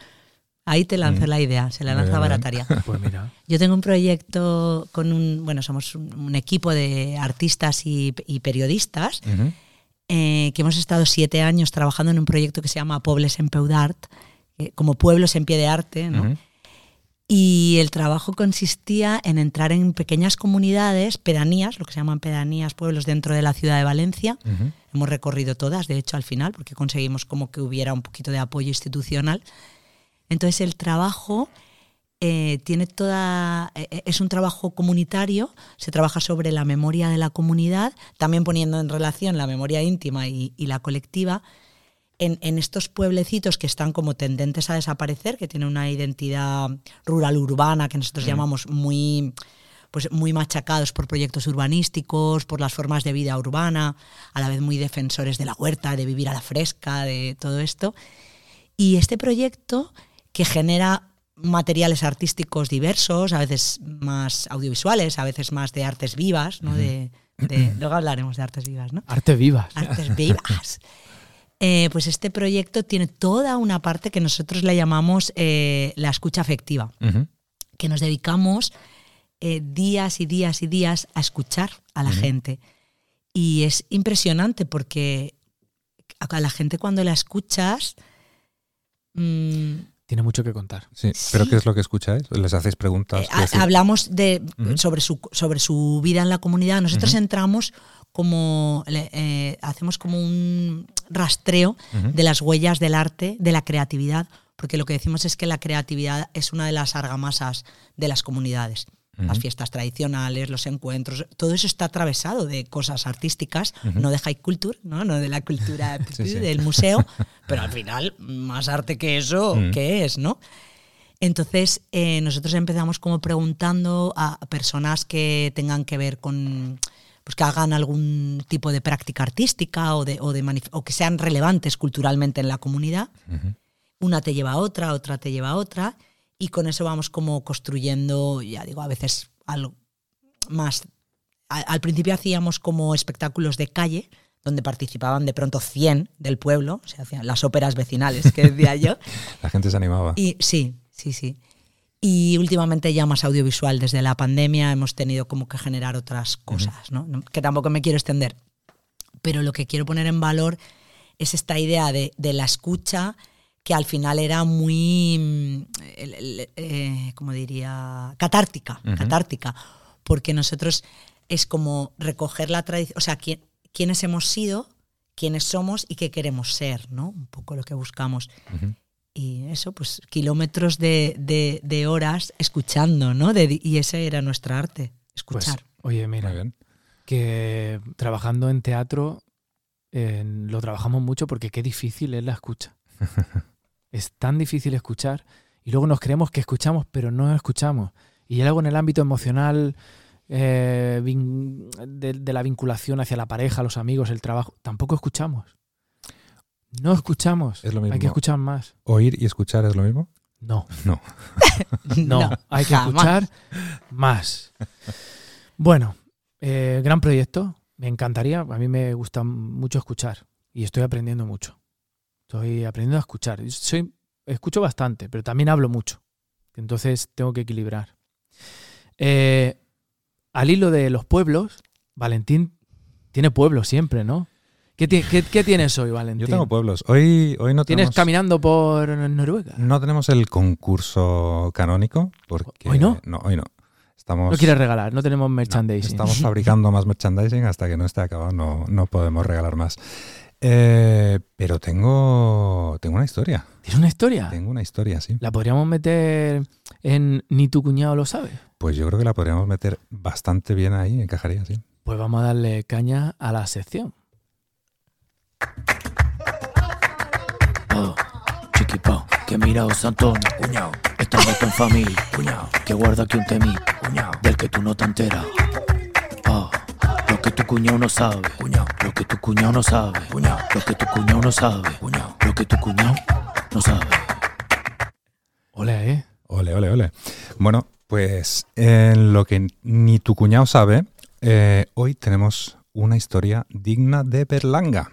ahí te lanzo Mm. la idea, se la lanza. Barataria. Pues mira. Yo tengo un proyecto con un, bueno, somos un, un equipo de artistas y, y periodistas eh, que hemos estado siete años trabajando en un proyecto que se llama Pobles en Peudart, eh, como pueblos en pie de arte, ¿no? Y el trabajo consistía en entrar en pequeñas comunidades, pedanías, lo que se llaman pedanías, pueblos dentro de la ciudad de Valencia. Hemos recorrido todas, de hecho, al final, porque conseguimos como que hubiera un poquito de apoyo institucional. Entonces el trabajo eh, tiene toda. eh, es un trabajo comunitario, se trabaja sobre la memoria de la comunidad, también poniendo en relación la memoria íntima y, y la colectiva, en, en estos pueblecitos que están como tendentes a desaparecer, que tienen una identidad rural urbana que nosotros llamamos muy pues muy machacados por proyectos urbanísticos, por las formas de vida urbana, a la vez muy defensores de la huerta, de vivir a la fresca, de todo esto. Y este proyecto que genera materiales artísticos diversos, a veces más audiovisuales, a veces más de artes vivas, ¿no? de, de- luego hablaremos de artes vivas, ¿no? Arte vivas. Artes vivas. Eh, pues este proyecto tiene toda una parte que nosotros le llamamos eh, la escucha afectiva, que nos dedicamos eh, días y días y días a escuchar a la gente. Y es impresionante porque a la gente cuando la escuchas... mm, Tiene mucho que contar. Sí. ¿Pero Sí. qué es lo que escucháis? ¿Les hacéis preguntas? Eh, hablamos de, sobre, su, sobre su vida en la comunidad. Nosotros entramos como, eh, hacemos como un rastreo de las huellas del arte, de la creatividad, porque lo que decimos es que la creatividad es una de las argamasas de las comunidades. Las fiestas tradicionales, los encuentros, todo eso está atravesado de cosas artísticas, no de high culture, ¿no? no de la cultura Sí, sí. del museo, pero al final, más arte que eso. ¿qué es? ¿no? Entonces, eh, nosotros empezamos como preguntando a personas que tengan que ver con, pues que hagan algún tipo de práctica artística o, de, o, de o que sean relevantes culturalmente en la comunidad. Una te lleva a otra, otra te lleva a otra, y con eso vamos como construyendo, ya digo, a veces algo más. al principio hacíamos como espectáculos de calle, donde participaban de pronto 100 del pueblo, o sea, hacían las óperas vecinales, que decía yo. La gente se animaba. Y sí, sí, sí. Y últimamente ya más audiovisual, desde la pandemia hemos tenido como que generar otras cosas, ¿no? No- Que tampoco me quiero extender. Pero lo que quiero poner en valor es esta idea de, de la escucha que al final era muy, mm, eh, ¿cómo diría? Catártica, catártica. Porque nosotros es como recoger la tradición, o sea, quién, quiénes hemos sido, quiénes somos y qué queremos ser, ¿no? Un poco lo que buscamos. Y eso, pues kilómetros de, de- de horas escuchando, ¿no? De- y ese era nuestra arte, Pues, escuchar. oye, mira, bien. que trabajando en teatro eh, lo trabajamos mucho porque qué difícil es la escucha. es tan difícil escuchar y luego nos creemos que escuchamos, pero no escuchamos. Y luego en el ámbito emocional, eh, de, de la vinculación hacia la pareja, los amigos, el trabajo, tampoco escuchamos. No escuchamos. Es lo Hay que escuchar más. ¿Oír y escuchar es lo mismo? No. No. No, hay que escuchar más. Bueno, eh, gran proyecto. Me encantaría. A mí me gusta mucho escuchar y estoy aprendiendo mucho. Estoy aprendiendo a escuchar. Soy, escucho bastante, pero también hablo mucho. Entonces tengo que equilibrar. Eh, al hilo de los pueblos, Valentín tiene pueblo siempre, ¿no? ¿Qué, ti- qué- qué tienes hoy, Valentín? Yo tengo pueblos. Hoy, hoy no ¿Tienes tenemos, caminando por Noruega? no tenemos el concurso canónico. Porque, ¿Hoy no? No, hoy no. Estamos, No quieres regalar, no tenemos no, merchandising. estamos fabricando más merchandising hasta que no esté acabado. No, no podemos regalar más. Eh, pero tengo, tengo una historia. ¿Tienes una historia? Tengo una historia, sí. ¿La podríamos meter en Ni tu cuñado lo sabe? Pues yo creo que la podríamos meter bastante bien ahí, encajaría, sí. Pues vamos a darle caña a la sección. Oh, chiquipao, que mira os Antonio, cuñao, estamos en familia, cuñao, que guarda aquí un temí, cuñao, del que tú no te enteras. Oh, lo que tu cuñado no sabe, cuñao, lo que tu cuñado no sabe, cuñao, lo que tu cuñado no sabe, cuñao, lo que tu cuñado no sabe. Hola, ¿eh? Ole, ole, ole. Bueno, pues en lo que ni tu cuñado sabe, eh, hoy tenemos una historia digna de Berlanga.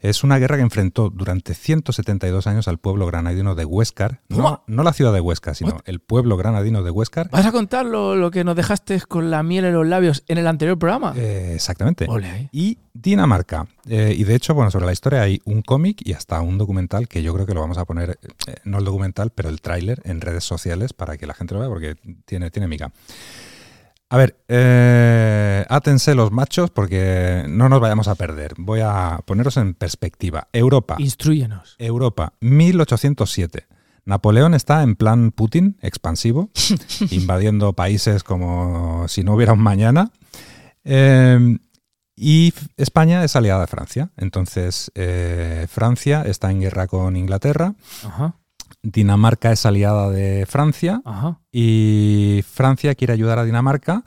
Es una guerra que enfrentó durante 172 años al pueblo granadino de Huéscar. No, la ciudad de Huesca, sino What? el pueblo granadino de Huéscar. ¿Vas a contar lo, lo que nos dejaste con la miel en los labios en el anterior programa? Eh, exactamente. Ole. Y Dinamarca. Eh, y de hecho, bueno, sobre la historia hay un cómic y hasta un documental que yo creo que lo vamos a poner, eh, no el documental, pero el tráiler en redes sociales para que la gente lo vea porque tiene, tiene mica. A ver, eh, átense los machos porque no nos vayamos a perder. Voy a poneros en perspectiva. Europa. Instruyenos. Europa, 1807. Napoleón está en plan Putin, expansivo, invadiendo países como si no hubiera un mañana. Eh, Y España es aliada de Francia. Entonces, eh, Francia está en guerra con Inglaterra, Ajá, Dinamarca es aliada de Francia ajá. y Francia quiere ayudar a Dinamarca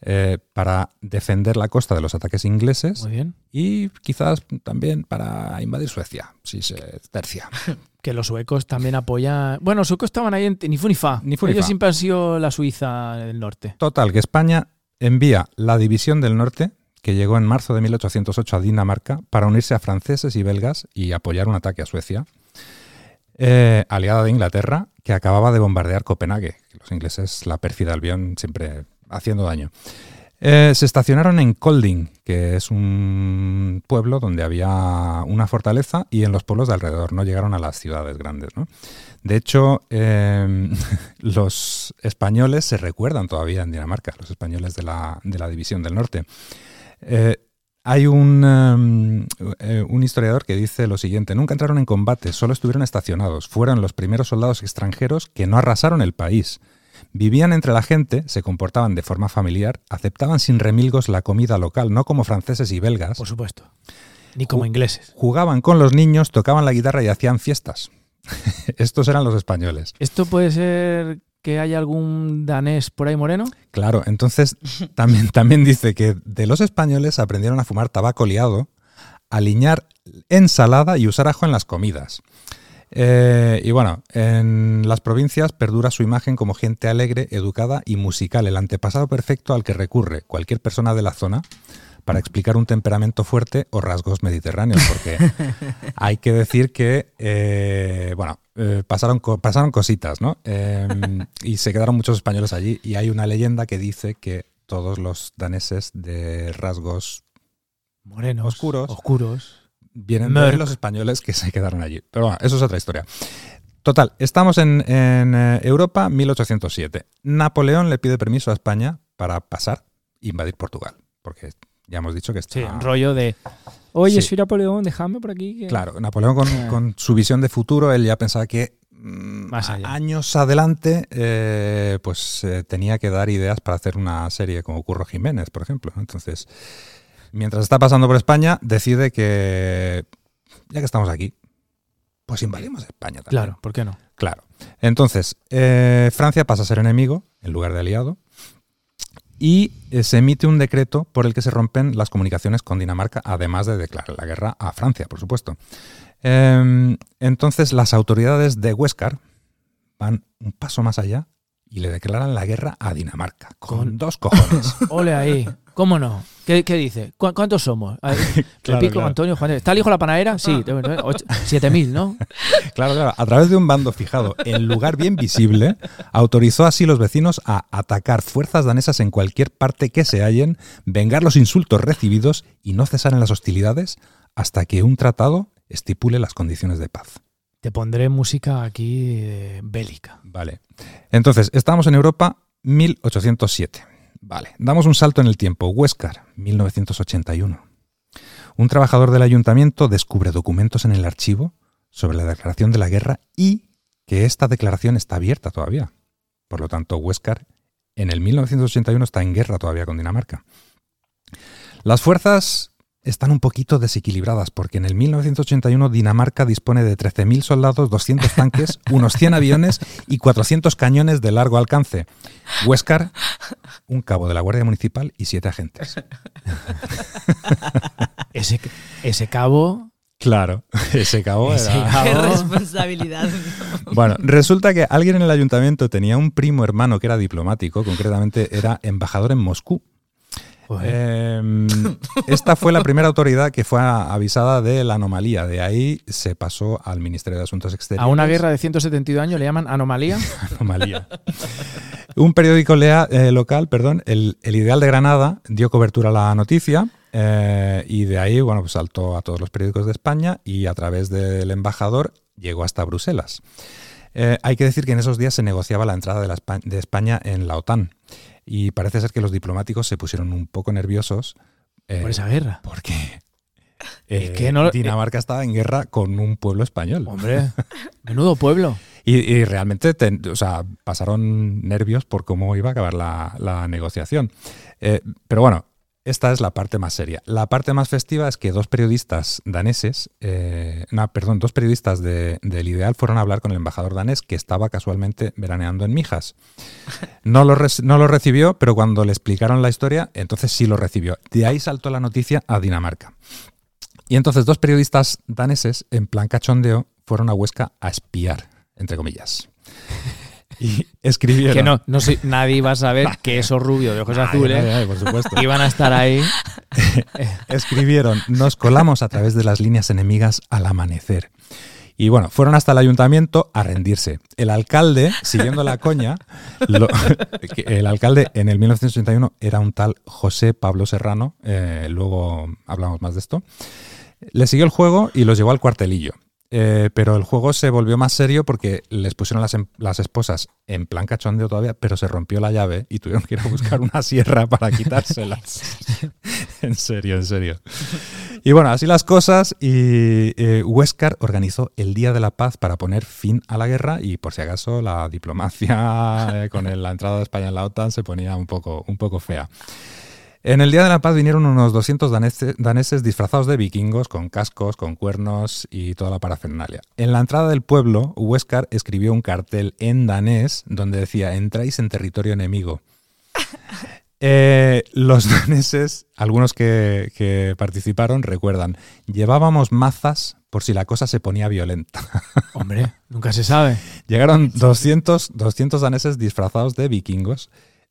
eh, para defender la costa de los ataques ingleses Muy bien. y quizás también para invadir Suecia, si se tercia. Que los suecos también apoyan. Bueno, los suecos estaban ahí en ni fu ni fa. Ni fu ni Ellos fa. siempre han sido la Suiza del norte. Total, que España envía la División del Norte, que llegó en marzo de 1808 a Dinamarca, para unirse a franceses y belgas y apoyar un ataque a Suecia, eh, aliada de Inglaterra, que acababa de bombardear Copenhague. Los ingleses, la pérfida Albión, siempre haciendo daño. Eh, se estacionaron en Kolding, que es un pueblo donde había una fortaleza y en los pueblos de alrededor, no llegaron a las ciudades grandes. De hecho, eh, los españoles se recuerdan todavía en Dinamarca, los españoles de la, de la División del Norte. Eh, hay un, um, eh, un historiador que dice lo siguiente, nunca entraron en combate, solo estuvieron estacionados, fueron los primeros soldados extranjeros que no arrasaron el país. Vivían entre la gente, se comportaban de forma familiar, aceptaban sin remilgos la comida local, no como franceses y belgas, Por supuesto. Ni como ingleses. jugaban con los niños, tocaban la guitarra y hacían fiestas. Estos eran los españoles. ¿Esto puede ser que haya algún danés por ahí moreno? Claro, entonces también, también dice que de los españoles aprendieron a fumar tabaco liado, a liñar ensalada y usar ajo en las comidas. Eh, y bueno, en las provincias perdura su imagen como gente alegre, educada y musical, el antepasado perfecto al que recurre cualquier persona de la zona para explicar un temperamento fuerte o rasgos mediterráneos, porque hay que decir que, eh, bueno, eh, pasaron, co- pasaron cositas, ¿no? Eh, y se quedaron muchos españoles allí y hay una leyenda que dice que todos los daneses de rasgos Morenos. Oscuros. Oscuros. vienen de los españoles que se quedaron allí. Pero bueno, eso es otra historia. Total, estamos en, en, Europa 1807. Napoleón le pide permiso a España para pasar e invadir Portugal, porque ya hemos dicho que está... Sí, un rollo de. Oye, Sí. soy Napoleón, déjame por aquí. que-". Claro, Napoleón con, Ah. con su visión de futuro, él ya pensaba que mm, Más allá. años adelante eh, pues eh, tenía que dar ideas para hacer una serie como Curro Jiménez, por ejemplo. Entonces, mientras está pasando por España, decide que ya que estamos aquí, pues invadimos España también. Claro, ¿por qué no? Claro. Entonces, eh, Francia pasa a ser enemigo en lugar de aliado y eh, se emite un decreto por el que se rompen las comunicaciones con Dinamarca, además de declarar la guerra a Francia, por supuesto. Em, entonces, las autoridades de Huéscar van un paso más allá y le declaran la guerra a Dinamarca, con, Con- dos cojones. Ole ahí. ¿Cómo no? ¿Qué, qué dice? ¿Cu- ¿Cuántos somos? Claro, claro. Antonio, Juan. ¿Está el hijo de la panadera? Sí. ocho- Siete mil, ¿no? Claro, claro. A través de un bando fijado en lugar bien visible, autorizó así los vecinos a atacar fuerzas danesas en cualquier parte que se hallen, vengar los insultos recibidos y no cesar en las hostilidades hasta que un tratado estipule las condiciones de paz. Te pondré música aquí eh, bélica. Vale. Entonces, estamos en Europa 1807. Vale. Damos un salto en el tiempo. Huéscar, 1981. Un trabajador del ayuntamiento descubre documentos en el archivo sobre la declaración de la guerra y que esta declaración está abierta todavía. Por lo tanto, Huéscar en el 1981 está en guerra todavía con Dinamarca. Las fuerzas están un poquito desequilibradas porque en el 1981 Dinamarca dispone de 13.000 soldados, 200 tanques, unos 100 aviones y 400 cañones de largo alcance. Huéscar, un cabo de la Guardia Municipal y siete agentes. Ese, ese cabo. Claro, ese cabo Ese era... cabo. Qué responsabilidad. Bueno, resulta que alguien en el ayuntamiento tenía un primo hermano que era diplomático, concretamente era embajador en Moscú. Eh, esta fue la primera autoridad que fue avisada de la anomalía. De ahí se pasó al Ministerio de Asuntos Exteriores. a una guerra de 172 años le llaman anomalía. Anomalía. Un periódico lea- eh, local, perdón, el, El Ideal de Granada, dio cobertura a la noticia eh, y de ahí, bueno, pues saltó a todos los periódicos de España y a través del embajador llegó hasta Bruselas. Eh, hay que decir que en esos días se negociaba la entrada de, la Espa- de España en la OTAN y parece ser que los diplomáticos se pusieron un poco nerviosos eh, Por esa guerra. porque Es eh, que no- Dinamarca estaba en guerra con un pueblo español. Hombre, menudo pueblo. Y, y realmente ten- o sea, pasaron nervios por cómo iba a acabar la, la negociación. Eh, pero bueno, Esta es la parte más seria. La parte más festiva es que dos periodistas daneses, eh, no, perdón, dos periodistas de- del Ideal fueron a hablar con el embajador danés que estaba casualmente veraneando en Mijas. No lo, no lo recibió, pero cuando le explicaron la historia, entonces sí lo recibió. De ahí saltó la noticia a Dinamarca. Y entonces dos periodistas daneses, en plan cachondeo, fueron a Huesca a espiar, entre comillas. Y escribieron... Que no, no sé, nadie iba a saber que esos rubios de ojos azules por supuesto. iban a estar ahí. escribieron, nos colamos a través de las líneas enemigas al amanecer. Y bueno, fueron hasta el ayuntamiento a rendirse. El alcalde, siguiendo la coña, lo- el alcalde en el 1981 era un tal José Pablo Serrano, eh, luego hablamos más de esto, le siguió el juego y los llevó al cuartelillo. Eh, pero el juego se volvió más serio porque les pusieron las, em- las esposas en plan cachondeo todavía, pero se rompió la llave y tuvieron que ir a buscar una sierra para quitárselas. en serio, en serio. Y bueno, así las cosas. Y eh, Huéscar organizó el Día de la Paz para poner fin a la guerra y por si acaso la diplomacia eh, con el- la entrada de España en la OTAN se ponía un poco, un poco fea. En el Día de la Paz vinieron unos 200 danese- daneses disfrazados de vikingos, con cascos, con cuernos y toda la parafernalia. En la entrada del pueblo, Huéscar escribió un cartel en danés donde decía, entráis en territorio enemigo. Eh, los daneses, algunos que, que participaron, recuerdan, llevábamos mazas por si la cosa se ponía violenta. Hombre, nunca se sabe. Llegaron 200, 200 daneses disfrazados de vikingos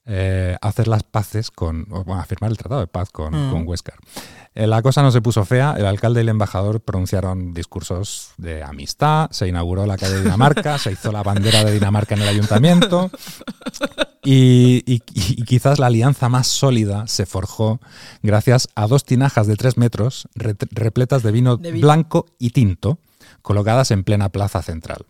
eh, hacer las paces con, bueno, a firmar el tratado de paz con, Mm. con Huéscar. Eh, la cosa no se puso fea, el alcalde y el embajador pronunciaron discursos de amistad, se inauguró la calle de Dinamarca, se hizo la bandera de Dinamarca en el ayuntamiento y, y- y quizás la alianza más sólida se forjó gracias a dos tinajas de tres metros re- repletas de vino, De vino. blanco y tinto colocadas en plena plaza central.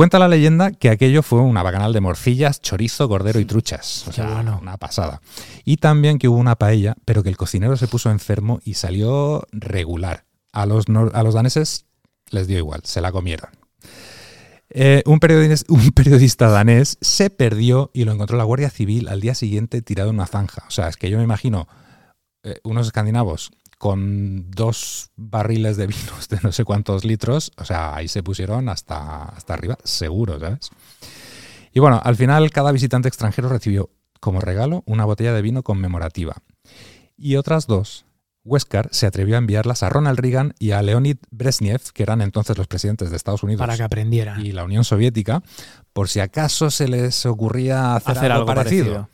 Cuenta la leyenda que aquello fue una bacanal de morcillas, chorizo, cordero y truchas. O sea, bueno. una pasada. Y también que hubo una paella, pero que el cocinero se puso enfermo y salió regular. A los, a los daneses les dio igual, se la comieron. Eh, un periodista danés se perdió y lo encontró la Guardia Civil al día siguiente tirado en una zanja. O sea, es que yo me imagino eh, unos escandinavos con dos barriles de vinos de no sé cuántos litros, o sea, ahí se pusieron hasta, hasta arriba, seguro, ¿sabes? Y bueno, al final cada visitante extranjero recibió como regalo una botella de vino conmemorativa. Y otras dos, Huéscar se atrevió a enviarlas a Ronald Reagan y a Leonid Brezhnev, que eran entonces los presidentes de Estados Unidos Para que aprendieran. y la Unión Soviética, por si acaso se les ocurría hacer, hacer algo, parecido.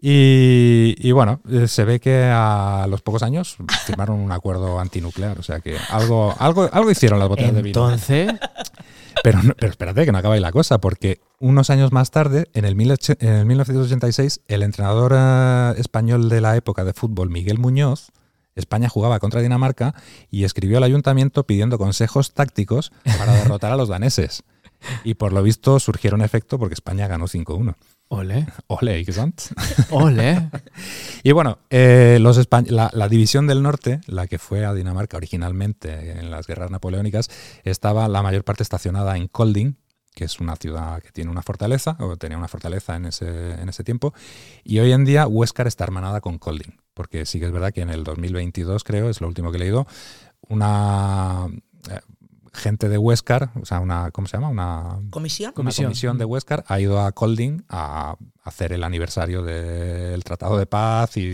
Y, y bueno, eh, se ve que a los pocos años firmaron un acuerdo antinuclear, o sea que algo, algo, algo hicieron las botellas de vino. Entonces, Pero, pero espérate que no acaba ahí la cosa, porque unos años más tarde, en el, 18- en el 1986, el entrenador eh, español de la época de fútbol, Miguel Muñoz, España jugaba contra Dinamarca y escribió al ayuntamiento pidiendo consejos tácticos para derrotar a los daneses. Y por lo visto surgieron efecto porque España ganó 5-1. Ole, Ole, ¿qué son? ole. Y bueno, eh, los la, la división del norte, la que fue a Dinamarca originalmente en las guerras napoleónicas, estaba la mayor parte estacionada en Kolding, que es una ciudad que tiene una fortaleza, o tenía una fortaleza en ese, en ese tiempo, y hoy en día Huéscar está hermanada con Kolding, porque sí que es verdad que en el 2022, creo, es lo último que he leído, una eh, gente de Huéscar, o sea, una, ¿cómo se llama? Una ¿Comisión? una Comisión. comisión de Huéscar ha ido a Kolding a hacer el aniversario del Tratado de Paz y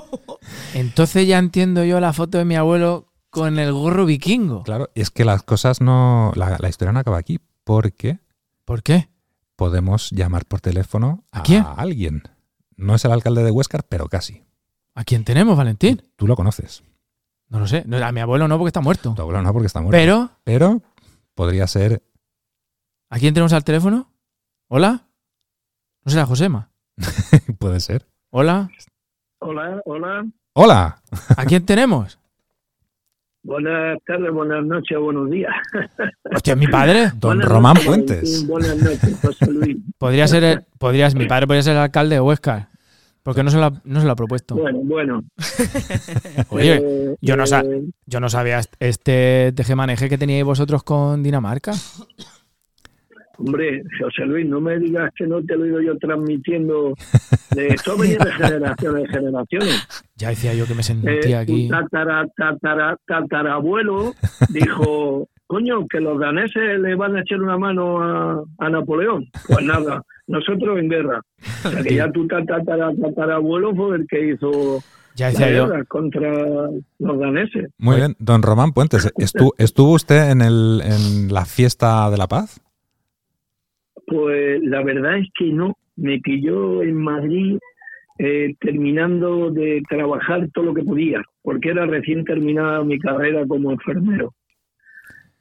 Entonces ya entiendo yo la foto de mi abuelo con el gorro vikingo. claro, es que las cosas no la, la historia no acaba aquí porque ¿Por qué? podemos llamar por teléfono a, ¿A quién? alguien. No es el alcalde de Huéscar, pero casi. ¿A quién tenemos, Valentín? Tú lo conoces. No lo sé. No, a mi abuelo no, porque está muerto. Tu abuelo no porque está muerto. Pero, Pero podría ser ¿a quién tenemos al teléfono? ¿Hola? No será Josema. puede ser. ¿Hola? Hola, hola. Hola. ¿A quién tenemos? Buenas tardes, buenas noches, buenos días. Hostia, mi padre. Don Buenas Román noches, Puentes. Buenas noches, José Luis. Podría ser, el- podría, mi padre podría ser el alcalde de Huesca. Porque no se lo ha, no se lo ha propuesto. Bueno, bueno. Oye, Eh, yo no sa- eh, yo no sabía este tejemaneje que teníais vosotros con Dinamarca. Hombre, José Luis, no me digas que no te lo he ido yo transmitiendo. De esto venía de generaciones en generaciones. Ya decía yo que me Eh, sentía aquí. Tatara, tatara, tatarabuelo dijo, coño, que los daneses le van a echar una mano a, a Napoleón. Pues nada, nosotros en guerra. O sea que ya tu tatara, tatarabuelo fue el que hizo Ya la decía yo. guerra contra los daneses. Muy bien, don Román Puentes, ¿estu- ¿estuvo usted en, el, en la fiesta de la paz? Pues la verdad es que no. Me pilló en Madrid eh, terminando de trabajar todo lo que podía, porque era recién terminada mi carrera como enfermero.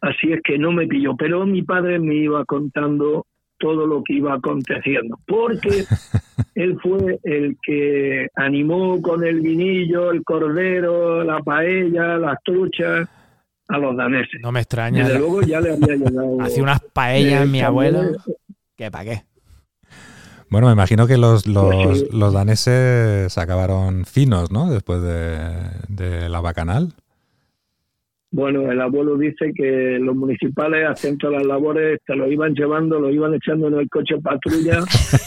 Así es que no me pilló, pero mi padre me iba contando todo lo que iba aconteciendo, porque él fue el que animó con el vinillo, el cordero, la paella, las truchas a los daneses. No me extraña. Desde luego ya le había llegado. Hacía unas paellas mi abuelo. ¿Qué para qué? Bueno, me imagino que los, los, Pues los daneses acabaron finos, ¿no? Después de, de la bacanal. Bueno, el abuelo dice que los municipales hacían todas las labores, te lo iban llevando, lo iban echando en el coche patrulla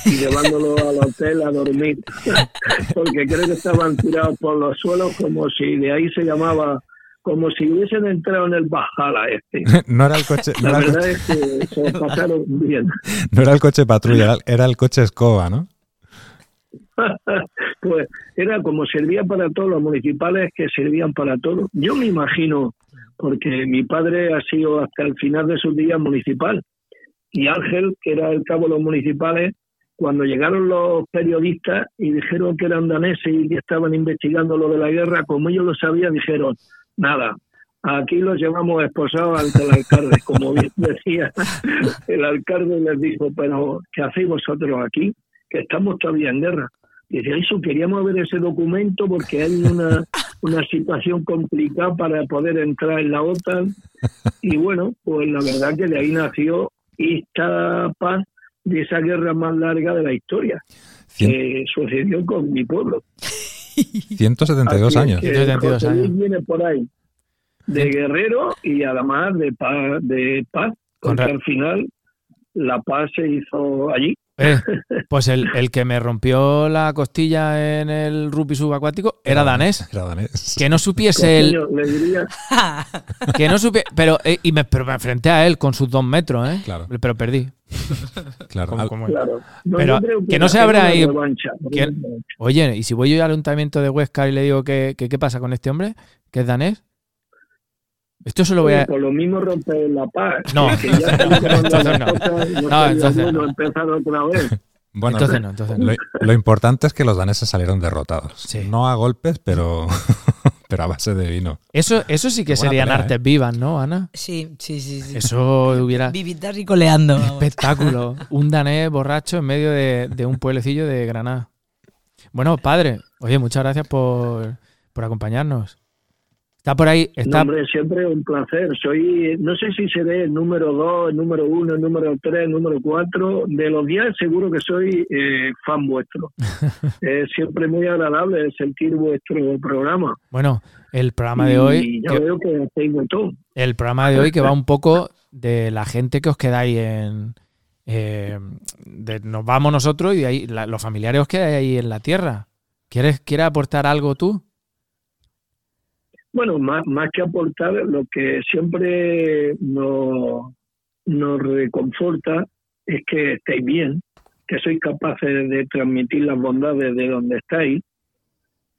y llevándolo al hotel a dormir. Porque creo que estaban tirados por los suelos como si de ahí se llamaba, como si hubiesen entrado en el Bajala este. No era el coche, La verdad coche, es que se pasaron bien. no era el coche patrulla, era el coche escoba, ¿no? pues era como servía para todos los municipales que servían para todos. Yo me imagino, porque mi padre ha sido hasta el final de sus días municipal y Ángel, que era el cabo de los municipales, cuando llegaron los periodistas y dijeron que eran daneses y que estaban investigando lo de la guerra, como ellos lo sabían, dijeron, nada, aquí los llevamos esposados ante el alcalde, como bien decía el alcalde les dijo, pero ¿qué hacéis vosotros aquí? Que estamos todavía en guerra. Dice, eso, queríamos ver ese documento porque hay una, una situación complicada para poder entrar en la OTAN. Y bueno, pues la verdad que de ahí nació esta paz de esa guerra más larga de la historia Cien- que sucedió con mi pueblo. 172 Así es años. que 172 José Luis años. viene por ahí de guerrero y además de paz, de paz porque al final la paz se hizo allí. Eh, pues el, el que me rompió la costilla en el rugby subacuático era danés. Era danés. Que no supiese diría, Que no supiese. Pero, eh, y me, pero me enfrenté a él con sus dos metros, ¿eh? Claro. Pero perdí. Claro. Como- Al- como- claro. No, Pero que no se una ahí- revancha, que-. Oye, ¿y si voy yo al ayuntamiento de Huesca y le digo que, que qué pasa con este hombre? ¿Que es danés? Esto se lo voy a. Por lo mismo romper la paz. No. Entonces no. cosas, No, entonces no. empezar otra vez. Bueno, entonces no, entonces no. lo, lo importante es que los daneses salieron derrotados. Sí. No a golpes, pero, pero a base de vino. Eso, eso sí que serían pelea, artes vivas, ¿no, Ana? Sí, sí, sí. sí. Eso hubiera. Vivitas y coleando. espectáculo. Un danés borracho en medio de, de un pueblecillo de Granada. Bueno, padre, oye, muchas gracias por, por acompañarnos. Está por ahí, No, está. hombre, siempre un placer. Soy, no sé si seré el número dos, el número uno, el número tres, el número cuatro. De los días seguro que soy eh, fan vuestro. es siempre muy agradable sentir vuestro programa. Bueno, el programa de Y hoy. ya que- veo que hacéis de todo. el programa de hoy que va un poco de la gente que os quedáis en. eh, de- nos vamos nosotros y de ahí la- los familiares os quedáis ahí en la tierra. ¿Quieres, ¿Quieres aportar algo tú? Bueno, más, más que aportar, lo que siempre nos, nos reconforta es que estéis bien, que sois capaces de transmitir las bondades de donde estáis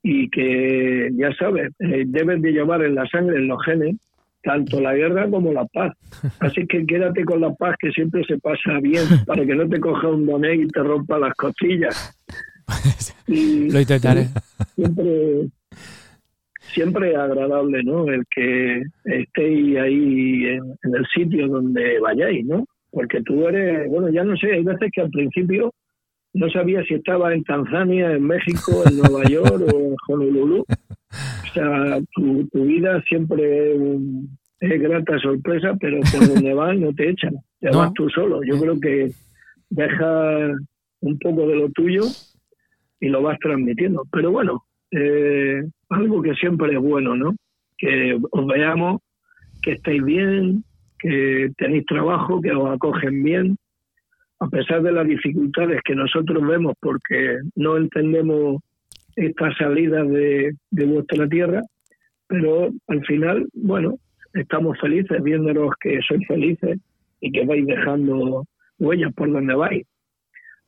y que, ya sabes, eh, debes de llevar en la sangre, en los genes, tanto la guerra como la paz. Así que quédate con la paz, que siempre se pasa bien, para que no te coja un doné y te rompa las costillas. Y- Lo intentaré. siempre siempre es agradable no el que estéis ahí en, en el sitio donde vayáis no porque tú eres bueno ya no sé hay veces que al principio no sabía si estaba en Tanzania en México en Nueva York o en Honolulu o sea tu, tu vida siempre es, un- es grata sorpresa pero por donde vas no te echan te No. vas tú solo yo creo que dejas un poco de lo tuyo y lo vas transmitiendo. Pero bueno, eh, algo que siempre es bueno, ¿no? Que os veamos, que estéis bien, que tenéis trabajo, que os acogen bien a pesar de las dificultades que nosotros vemos porque no entendemos esta salida de, de vuestra tierra, pero al final, bueno, estamos felices viéndonos que sois felices y que vais dejando huellas por donde vais.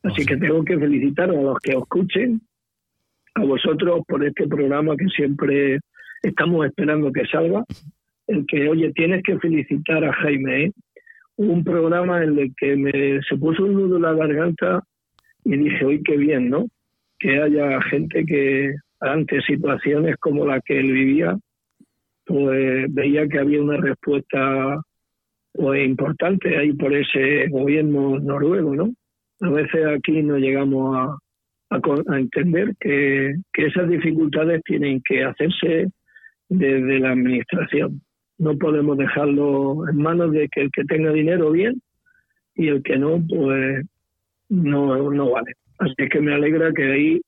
Así que tengo que felicitar a los que os escuchen, a vosotros por este programa que siempre estamos esperando que salga. El que, oye, tienes que felicitar a Jaime, ¿eh? un programa en el que me, se puso un nudo en la garganta y dije, hoy qué bien, ¿no? Que haya gente que ante situaciones como la que él vivía, pues veía que había una respuesta pues, importante ahí por ese gobierno noruego, ¿no? A veces aquí no llegamos a, a, entender que, que esas dificultades tienen que hacerse desde la administración no podemos dejarlo en manos de que el que tenga dinero bien y el que no, pues no, no vale. Así que me alegra que ahí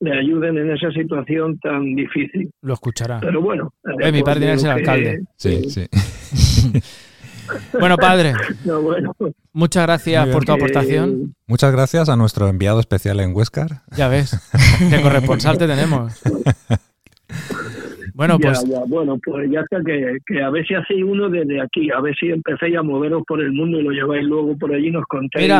le ayuden en esa situación tan difícil. Lo escuchará. Pero bueno. Eh, mi padre es el alcalde. Sí, sí. bueno, padre. No, bueno. Muchas gracias por tu aportación. Muchas gracias a nuestro enviado especial en Huescar. Ya ves, qué corresponsal te tenemos. Bueno, pues. Ya, Bueno, pues ya está, que, que, a ver si hacéis uno desde aquí, a ver si empecéis a moveros por el mundo y lo lleváis luego por allí y nos contéis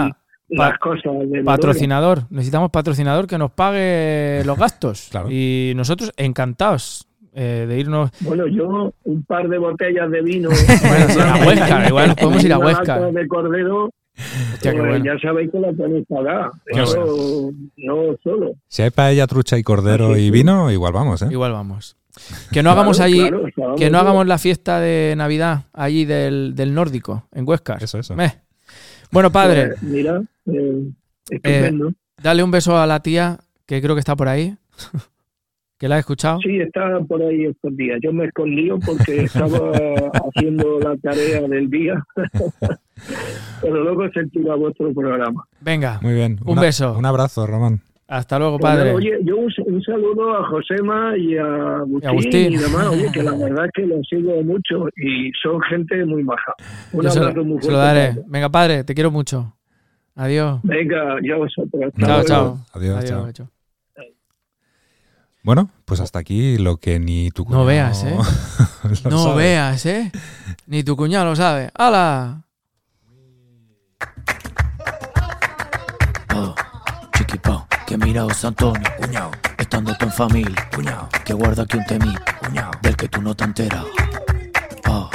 las cosas. De patrocinador, necesitamos patrocinador que nos pague los gastos. Claro. Y nosotros encantados. Eh, de irnos. Bueno, yo un par de botellas de vino. bueno, sí, a Huesca, igual podemos ir a Huesca. de cordero, Hostia, pues bueno. ya sabéis que la tenéis pagada. Eso no solo. Si hay paella, trucha y cordero y vino, igual vamos, ¿eh? Igual vamos. Que no hagamos Claro, allí, claro, que no hagamos la fiesta de Navidad allí del, del nórdico, en Huesca. Eso, eso. Meh. Bueno, padre, Pues, mira, eh, estupendo. dale un beso a la tía, que creo que está por ahí. Que la he escuchado. Sí, está por ahí estos días. Yo me escondí porque estaba haciendo la tarea del día. Pero luego sentirá vuestro programa. Venga, Muy bien. Un Una- beso. Un abrazo, Román. hasta luego, Pues, padre. Oye, yo un, un saludo a Josema y a Agustín, Y Agustín. y demás. Oye, que la verdad es que los sigo mucho y son gente muy maja. Un Yo se, abrazo muy se lo fuerte. daré. Venga, padre, te quiero mucho. Adiós. Venga, ya vosotros. Chao, chao. Adiós, chao. chao. Bueno, pues hasta aquí lo que ni tu No cuñado veas, ¿eh? lo No sabe. veas, ¿eh? Ni tu cuñado lo sabe. ¡Hala! Oh, chiquipao, que mira José Antonio, cuñao, estando tú en familia, cuñao, que guarda aquí un temí, cuñao, del que tú no te enteras. Oh,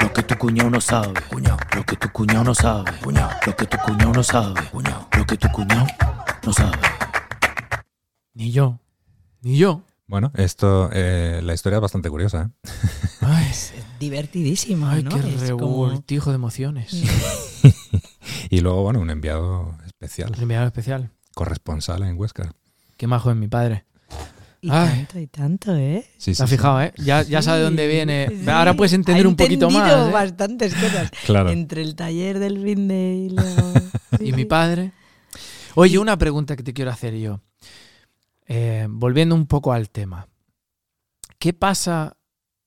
lo que tu cuñado no sabe, cuñao, lo que tu cuñado no sabe, cuñao, lo que tu cuñado no sabe, cuñao, lo que tu cuñado no sabe. Ni yo. Ni yo. Bueno, esto, eh, la historia es bastante curiosa, ¿eh? Ay, Es divertidísimo, ay ¿no? qué Es como- revoltijo de emociones. Y luego, bueno, un enviado especial, El enviado especial. corresponsal en Huesca. Qué majo es mi padre. Y Ay. tanto, y tanto, ¿eh? Sí, ¿Te has sí, fijado, eh? Ya, ya sabe de dónde viene. Sí, Ahora puedes entender ha un poquito más. ¿eh? bastantes cosas. sí. Claro. Entre el taller del fin de y luego... Y mi padre. Oye, una pregunta que te quiero hacer yo. Eh, volviendo un poco al tema. ¿Qué pasa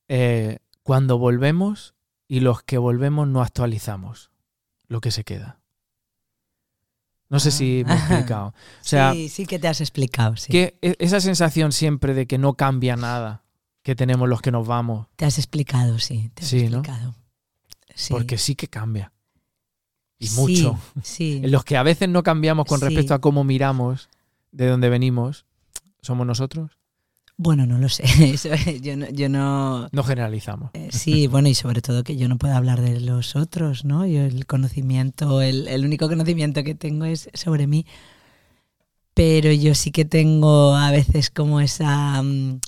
eh, cuando volvemos y los que volvemos no actualizamos lo que se queda? No sé si me he Ah. explicado. O sea, sí, sí que te has explicado, sí. que e- esa sensación siempre de que no cambia nada que tenemos los que nos vamos, Te has explicado, sí. Te has Sí, ¿no? Sí. porque sí que cambia. Y mucho. Sí. En los que a veces no cambiamos con respecto a cómo miramos de dónde venimos, somos nosotros. Bueno, no lo sé. Eso, yo no, yo no No generalizamos. eh, sí, bueno, y sobre todo que yo no puedo hablar de los otros, ¿no? Yo el conocimiento, el, el único conocimiento que tengo es sobre mí. Pero yo sí que tengo a veces como esa mm,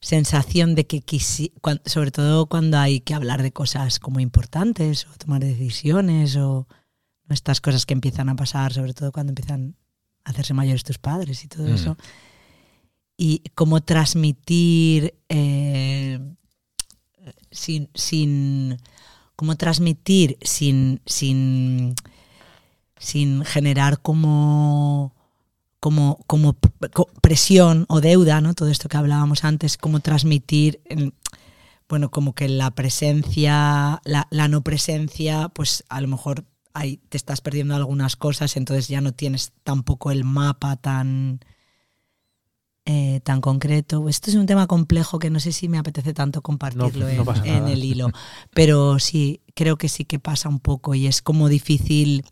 sensación de que quisi, sobre todo cuando hay que hablar de cosas como importantes o tomar decisiones o estas cosas que empiezan a pasar, sobre todo cuando empiezan a hacerse mayores tus padres y todo Mm. eso. Y cómo transmitir eh, sin, sin cómo transmitir sin, sin, sin generar como, como, como presión o deuda, ¿no? Todo esto que hablábamos antes, cómo transmitir, en- bueno, como que la presencia, la, la no presencia, pues a lo mejor te estás perdiendo algunas cosas, entonces ya no tienes tampoco el mapa tan, eh, tan concreto. Esto es un tema complejo que no sé si me apetece tanto compartirlo No- en, no el hilo, pero sí, creo que sí que pasa un poco y es como difícil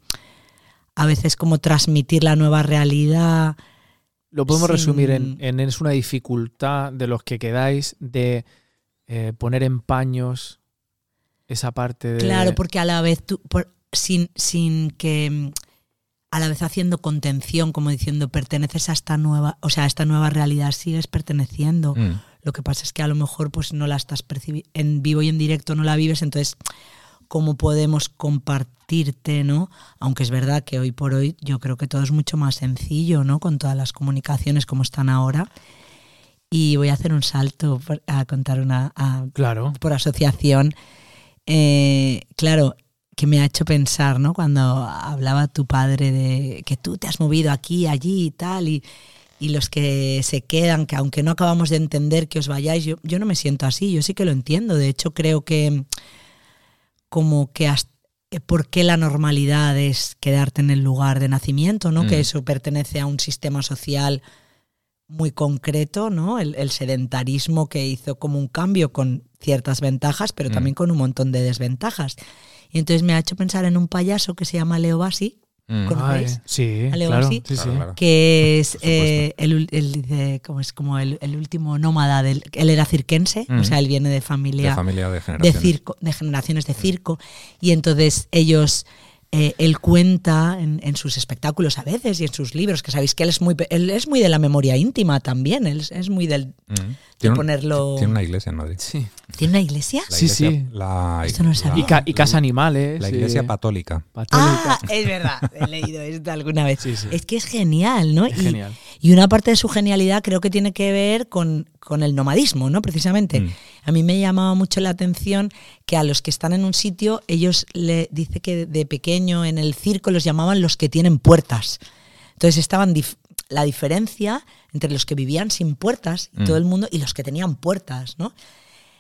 a veces como transmitir la nueva realidad. Lo podemos sin- resumir en, en es una dificultad de los que quedáis de eh, poner en paños esa parte de... Claro, porque a la vez tú, por- sin, sin que a la vez haciendo contención, como diciendo perteneces a esta nueva, o sea, a esta nueva realidad, sigues perteneciendo. Mm. Lo que pasa es que a lo mejor pues no la estás percibiendo en vivo y en directo, no la vives, entonces cómo podemos compartirte, ¿no? Aunque es verdad que hoy por hoy yo creo que todo es mucho más sencillo, ¿no? Con todas las comunicaciones como están ahora. Y voy a hacer un salto a contar una a- Claro. por asociación. Eh, claro, que me ha hecho pensar, ¿no? Cuando hablaba tu padre de que tú te has movido aquí, allí y tal, y, y los que se quedan, que aunque no acabamos de entender que os vayáis, yo, yo no me siento así, yo sí que lo entiendo. De hecho, creo que como que hasta, por qué la normalidad es quedarte en el lugar de nacimiento, ¿no? Mm. Que eso pertenece a un sistema social muy concreto, ¿no? El, el sedentarismo que hizo como un cambio con ciertas ventajas, pero Mm. también con un montón de desventajas. Y entonces me ha hecho pensar en un payaso que se llama Leo Bassi, Mm. ¿Conocéis? sí, Algo claro. así. sí, sí. Que es eh, el, ul- el- dice, como es como el, el último nómada del él era cirquense, Mm. o sea, él viene de De familia familia de de generaciones. circo, de generaciones de circo, y entonces ellos, eh, él cuenta en, en sus espectáculos a veces y en sus libros, que sabéis que él es muy, pe- él es muy de la memoria íntima también, él es, es muy del... Mm. Tiene, un- ponerlo- tiene una iglesia en Madrid. Sí. ¿Tiene una iglesia? La Sí, iglesia- sí. La, Esto no lo sabía. Y, ca- y casa animales. La sí. iglesia patólica. Patólica. Ah, es verdad, he leído esto alguna vez. Sí, sí. Es que es genial, ¿no? Es y, genial. y una parte de su genialidad creo que tiene que ver con, con el nomadismo, ¿no? Precisamente. Mm. A mí me llamaba mucho la atención que a los que están en un sitio, ellos le dice que de pequeño en el circo los llamaban los que tienen puertas. Entonces estaban dif- la diferencia entre los que vivían sin puertas y Mm. todo el mundo y los que tenían puertas, ¿no?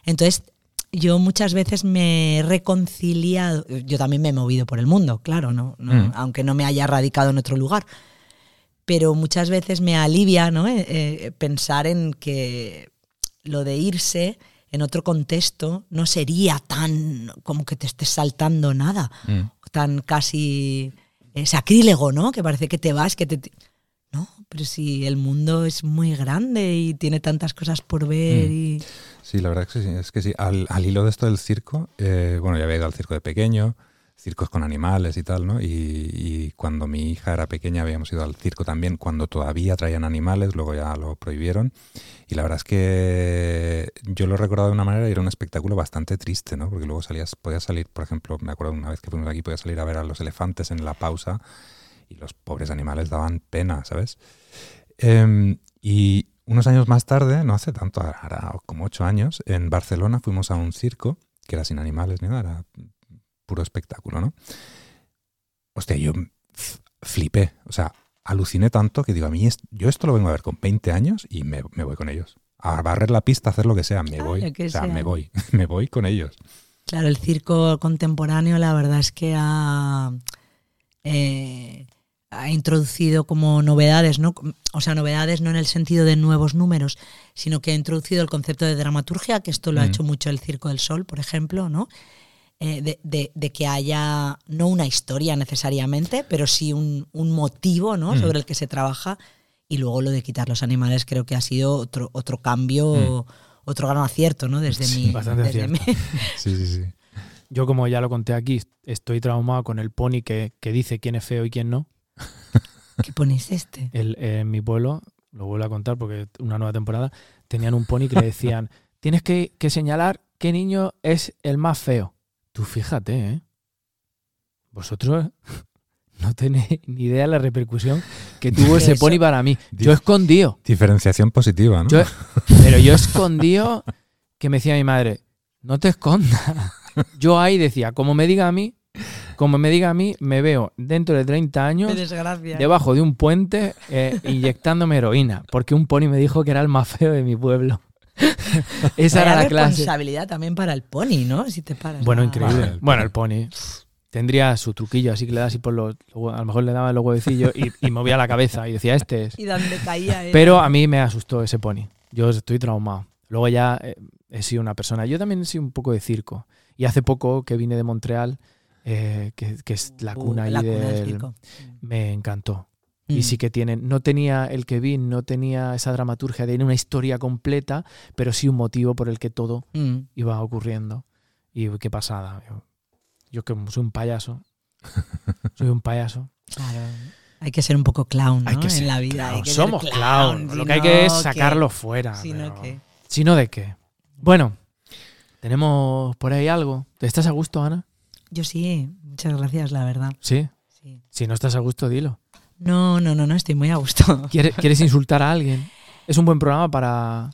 Entonces, yo muchas veces me he reconciliado, yo también me he movido por el mundo, claro, ¿no? No- Mm. aunque no me haya radicado en otro lugar. Pero muchas veces me alivia ¿no? Eh, eh, pensar en que lo de irse en otro contexto no sería tan como que te estés saltando nada, Mm. tan casi eh, sacrílego, ¿no? Que parece que te vas, que te... No, pero si el mundo es muy grande y tiene tantas cosas por ver Mm. y... Sí, la verdad es que sí. Es que sí. Al, al hilo de esto del circo, eh, bueno, ya había ido al circo de pequeño, circos con animales y tal, ¿no? Y, y cuando mi hija era pequeña habíamos ido al circo también, cuando todavía traían animales, luego ya lo prohibieron. Y la verdad es que yo lo he recordado de una manera y era un espectáculo bastante triste, ¿no? Porque luego salías, podías salir, por ejemplo, me acuerdo una vez que fuimos aquí, podías salir a ver a los elefantes en la pausa y los pobres animales daban pena, ¿sabes? Em, y unos años más tarde, no hace tanto, ahora como ocho años, en Barcelona fuimos a un circo que era sin animales ni nada, era puro espectáculo, ¿no? Hostia, yo flipé, o sea, aluciné tanto que digo, a mí es- yo esto lo vengo a ver con 20 años y me, me voy con ellos. A barrer la pista, a hacer lo que sea, me Ah, voy. o sea, sea. me voy, me voy con ellos. Claro, el circo contemporáneo la verdad es que ha, eh, ha introducido como novedades, ¿no? O sea, novedades no en el sentido de nuevos números, sino que ha introducido el concepto de dramaturgia, que esto lo ha Mm. hecho mucho el Circo del Sol, por ejemplo, ¿no? Eh, de, de- de que haya no una historia necesariamente, pero sí un, un motivo ¿no? Mm. sobre el que se trabaja. Y luego lo de quitar los animales creo que ha sido otro, otro cambio, otro gran acierto, ¿no? Desde Mm. Sí, mi. bastante desde acierto. mi- Sí, sí, sí. Yo, como ya lo conté aquí, estoy traumado con el pony que, que dice quién es feo y quién no. ¿Qué ponéis este? El- en mi pueblo, lo vuelvo a contar porque es una nueva temporada, tenían un pony que le decían, tienes que, que señalar qué niño es el más feo. Tú fíjate, ¿eh? Vosotros no tenéis ni idea de la repercusión que tuvo ese Eso- pony para mí. Yo escondido. Diferenciación positiva, ¿no? Yo- pero yo escondido que me decía mi madre, no te escondas. Yo ahí decía, como me diga a mí, como me diga a mí, me veo dentro de 30 años desgracia. debajo de un puente eh, inyectándome heroína, porque un pony me dijo que era el más feo de mi pueblo. Esa era la clase. responsabilidad también para el pony, ¿no? Si te paras. Bueno, a- increíble. Vale, el Bueno, pony. el pony. Tendría su truquillo, así que le da así por los. A lo mejor le daba los huevecillos y, y movía la cabeza y decía, este es. Y donde caía era- Pero a mí me asustó ese pony. Yo estoy traumado. Luego ya eh, he sido una persona. Yo también he sido un poco de circo. Y hace poco que vine de Montreal, eh, que, que es la Uh, cuna ahí la cuna del del- circo. me encantó. Mm. Y sí que tienen, no tenía el que vi, no tenía esa dramaturgia de una historia completa, pero sí un motivo por el que todo Mm. iba ocurriendo. Y qué pasada. Yo, yo que soy un payaso. soy un payaso. Claro. Hay que ser un poco clown, ¿no? Hay que en ser la vida. clown. hay que ser Somos clown. Lo que hay que es sacarlo fuera. Si no, pero- ¿qué? Si no, ¿de qué? Bueno, tenemos por ahí algo. ¿Estás a gusto, Ana? Yo sí, muchas gracias, la verdad. Sí. Sí. Si no estás a gusto, dilo. No, no, no, no, estoy muy a gusto. ¿Quieres, quieres insultar a alguien? Es un buen programa para...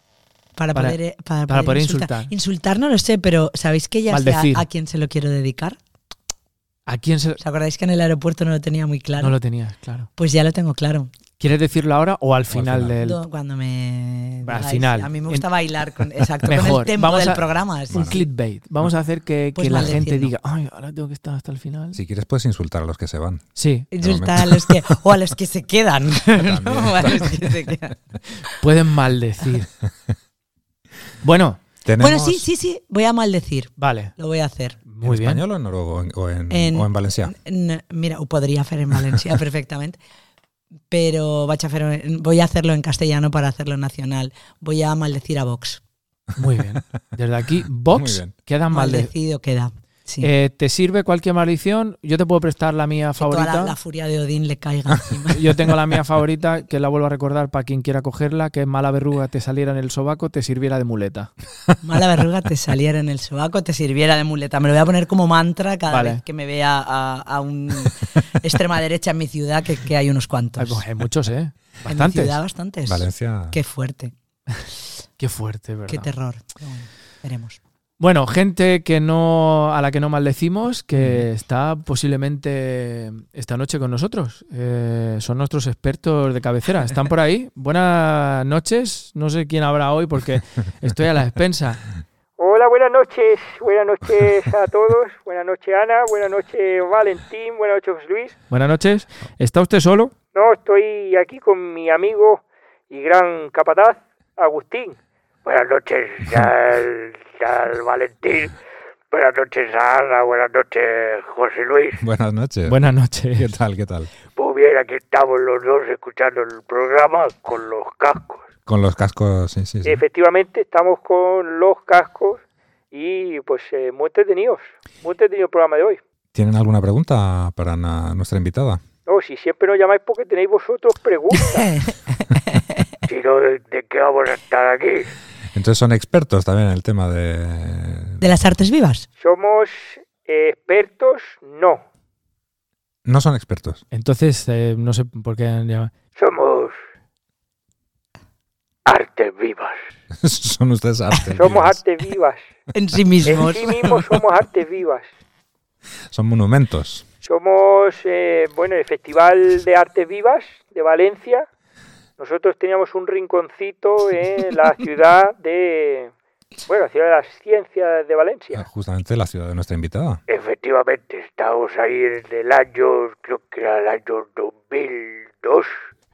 Para, Para- poder, eh, para, para poder insultar. insultar. Insultar no lo sé, pero ¿sabéis que ya sé a, a quién se lo quiero dedicar? ¿A quién se...? ¿Os acordáis que en el aeropuerto no lo tenía muy claro? No lo tenías, claro. Pues ya lo tengo claro. ¿Quieres decirlo ahora o al final, final. del...? Do- Cuando me. Al final. A mí me En- gusta bailar con, exacto, con Mejor. el tempo Vamos del a- programa. sí, Un clickbait. Vamos a hacer que, Pues que la gente diga, ay, ahora tengo que estar hasta el final. Si quieres puedes insultar a los que se van. Sí, Insultar a los que. O a los que se quedan. ¿no? O a los que se quedan. pueden maldecir. bueno, Tenemos Bueno, sí, sí, sí. Voy a maldecir. vale. Lo voy a hacer. Muy ¿En bien. español o en noruego o en, o en, En- o en Mira, podría hacer en Valencia perfectamente. Pero voy a hacerlo en castellano para hacerlo nacional. Voy a maldecir a Vox. Muy bien. Desde aquí, Vox queda malde Maldecido queda. Sí. Eh, ¿Te sirve cualquier maldición? Yo te puedo prestar la mía Que toda favorita. la, la furia de Odín le caiga encima. Yo tengo la mía favorita, que la vuelvo a recordar para quien quiera cogerla, que es mala verruga te saliera en el sobaco, te sirviera de muleta. Mala verruga te saliera en el sobaco, te sirviera de muleta. Me lo voy a poner como mantra cada Vale. vez que me vea a, a un extrema derecha en mi ciudad, que, que hay unos Hay, cuantos. pues, hay muchos, ¿eh? En mi Bastantes. ciudad bastantes. Valencia. Qué fuerte, Qué fuerte, ¿verdad? qué terror. Bueno, veremos. Bueno, gente que no a la que no maldecimos, que está posiblemente esta noche con nosotros. Eh, son nuestros expertos de cabecera. ¿Están por ahí? Buenas noches. No sé quién habrá hoy porque estoy a la expensa. Hola, buenas noches. Buenas noches a todos. Buenas noches, Ana. Buenas noches, Valentín. Buenas noches, Luis. Buenas noches. ¿Está usted solo? No, estoy aquí con mi amigo y gran capataz, Agustín. Buenas noches al, al Valentín. Buenas noches, Ana. Buenas noches, José Luis. Buenas noches. Buenas ¿Qué noches. tal? ¿Qué tal? Muy bien, aquí estamos los dos escuchando el programa con los cascos. Con los cascos, sí, sí, sí. Efectivamente, estamos con los cascos y pues eh, muy entretenidos. Muy entretenido el programa de hoy. ¿Tienen alguna pregunta para na- nuestra invitada? No, si siempre nos llamáis porque tenéis vosotros preguntas. si no, ¿de, de qué vamos a estar aquí? Entonces son expertos también en el tema de... ¿De las artes vivas? ¿Somos eh, expertos? No. No son expertos. Entonces, eh, no sé por qué han llamado. Somos artes vivas. son ustedes artes. Somos vivas. artes vivas. En sí En mismos. sí mismos somos artes vivas. Son monumentos. Somos, eh, bueno, el Festival de Artes Vivas de Valencia. Nosotros teníamos un rinconcito en la ciudad de, bueno, la ciudad de las ciencias de Valencia. Justamente la ciudad de nuestra invitada. Efectivamente, estábamos ahí en el año, creo que era el año 2002.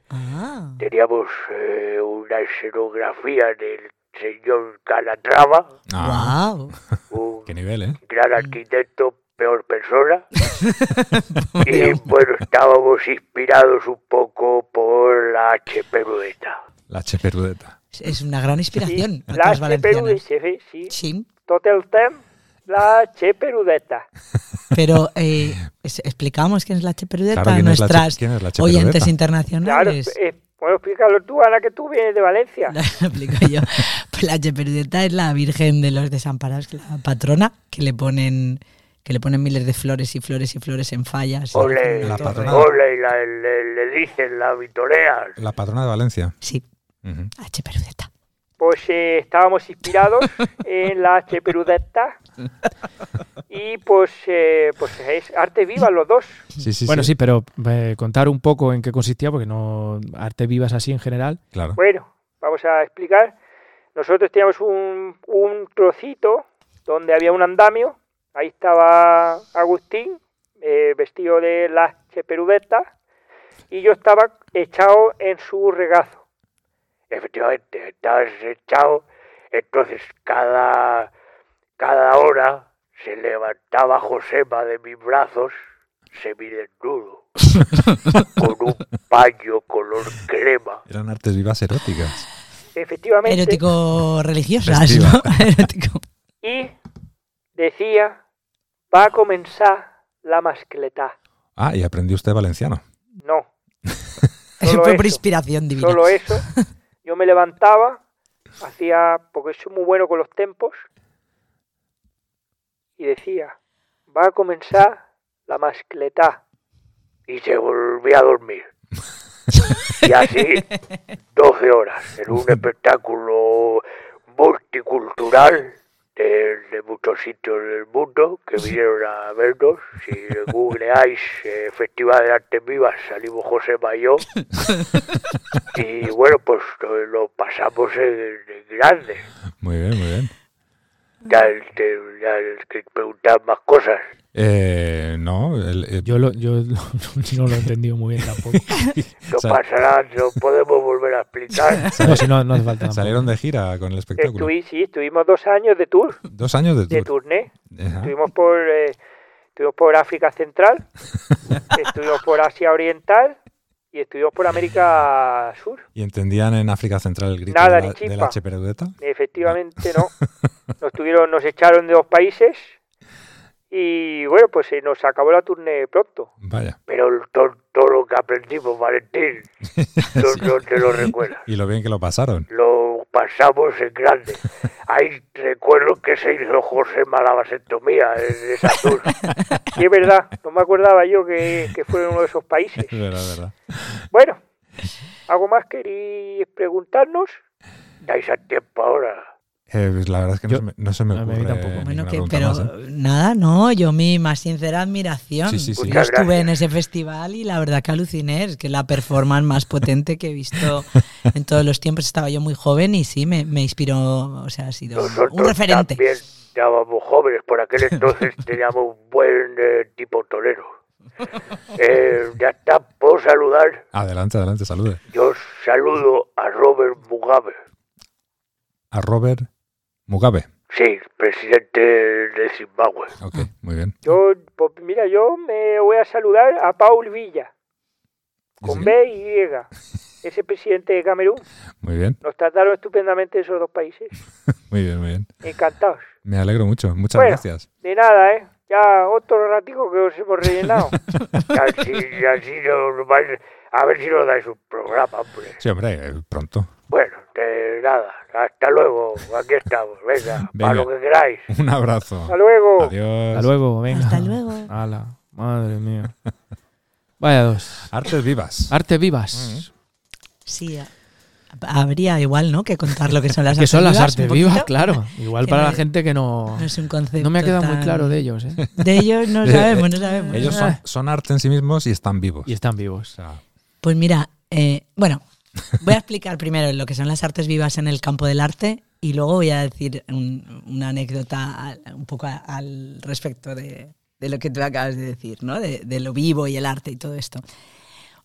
Ah. Teníamos eh, una escenografía del señor Calatrava, Ah, Wow. un qué nivel, ¿eh? gran arquitecto, peor persona. y bueno, estábamos inspirados un poco por la HP Rudeta. La cheperudeta. Es una gran inspiración. la Otras HP valencianas. Rudeta, sí. Sí, Tot el temps, la HP Rudeta. pero eh, explicamos quién es la cheperudeta Claro, a ¿quién es la che- nuestras la oyentes cheperudeta? Claro, internacionales. eh, bueno, explícalo tú, Ana, que tú vienes de Valencia. Lo explico yo. Pues la cheperudeta es la Virgen de los Desamparados, la patrona, que le ponen que le ponen miles de flores y flores y flores en fallas. Ole, La patrona. ole, y la, le, le dicen, la vitorean. La patrona de Valencia. Sí, Ujú. la cheperudeta. Pues eh, estábamos inspirados en la HP Rudeta. Y pues, eh, pues es arte viva los dos. Sí, sí, bueno, sí, pero eh, contar un poco en qué consistía, porque no arte vivas así en general. Claro. Bueno, vamos a explicar. Nosotros teníamos un, un trocito donde había un andamio. Ahí estaba Agustín eh, vestido de la cheperudeta, y yo estaba echado en su regazo. Efectivamente, estaba echado, entonces cada, cada hora se levantaba Josema de mis brazos, semidesnudo, con un paño color crema. Eran artes vivas eróticas. Efectivamente. Erótico religiosas. ¿no? Erótico. Y decía, va a comenzar la mascletá. Ah, y aprendió usted valenciano. No, Eso Solo fue por inspiración divina. solo eso. Yo me levantaba, hacía, porque soy muy bueno con los tempos, y decía, va a comenzar la mascletá. Y se volvía a dormir. Y así, 12 horas, en un espectáculo multicultural de, de muchos sitios del mundo que vinieron a vernos. Si googleáis eh, Festival de Artes Vivas, salimos José Mayo. Y bueno, pues lo, lo pasamos en, en grande. Muy bien, muy bien. Ya, te, ya que preguntar más cosas. Eh, no, el- eh, Yo, lo, yo lo- no lo he entendido muy bien tampoco. No Sa- pasará, no podemos volver a explicar. No, si no, no hace falta. salieron de gira con el espectáculo. Estuvi, sí, estuvimos dos años de tour, Dos años de de tour. tourné. Ajá. Estuvimos por, eh, estuvimos por África Central, estuvimos por Asia Oriental y estuvimos por América Sur. ¿Y entendían en África Central el grito Nada, de, ni la, de chispa. la cheperudeta? Efectivamente no. Nos tuvieron, nos echaron de dos países y bueno, pues se nos acabó la tourné pronto. Vaya. Pero todo, todo lo que aprendimos, Valentín, no, no te lo recuerdas. Y lo bien que lo pasaron. Lo pasamos en grande. Ahí recuerdo que se hizo José la vasectomía en esa tour. Y es verdad, no me acordaba yo que, que fue en uno de esos países. Es verdad, verdad. Bueno, ¿algo más queréis preguntarnos? Dais al tiempo ahora. Eh, pues la verdad es que no, se me, no se me a mí ocurre tampoco. Bueno, que, pero más, ¿eh? nada, no, yo mi más sincera admiración. Sí, sí, sí. Yo estuve gracias. en ese festival y la verdad que aluciné, es que la performance más potente que he visto en todos los tiempos. Estaba yo muy joven y sí, me, me inspiró, o sea, ha sido Nosotros un referente. también estábamos jóvenes, por aquel entonces teníamos un buen eh, tipo torero. Eh, ya está, puedo saludar. Adelante, adelante, salude. Yo saludo a Robert Mugabe. A Robert Mugabe. Sí, presidente de Zimbabue. Ok, muy bien. Yo, pues mira, yo me voy a saludar a Paul Villa, con. B y Y, ese presidente de Camerún. Muy bien, Nos trataron estupendamente esos dos países. muy bien, muy bien. Encantados. Me alegro mucho. Muchas Bueno. gracias. De nada, ¿eh? Ya otro ratico que os hemos rellenado. así, así nos vais- a ver si nos dais un programa, hombre. Sí, hombre, pronto. Bueno, de nada. Hasta luego. Aquí estamos. Venga, Venga. para lo que queráis. Un abrazo. Hasta luego. Adiós. Hasta luego, venga. Hasta luego. Hala, madre mía. Vaya dos. Artes vivas. Arte vivas. Sí, a- habría igual, ¿no? Que contar lo que son las que artes son las vivas, artes vivas, claro. Igual Que para no la gente que no. No es un concepto. No me ha quedado muy claro de ellos, ¿eh? De ellos no sabemos, no sabemos. Ellos son, son arte en sí mismos y están vivos. Y están O vivos. sea, Pues mira, eh, bueno, voy a explicar primero lo que son las artes vivas en el campo del arte y luego voy a decir un- una anécdota un poco al respecto de, de lo que tú acabas de decir, ¿no? De, de lo vivo y el arte y todo esto.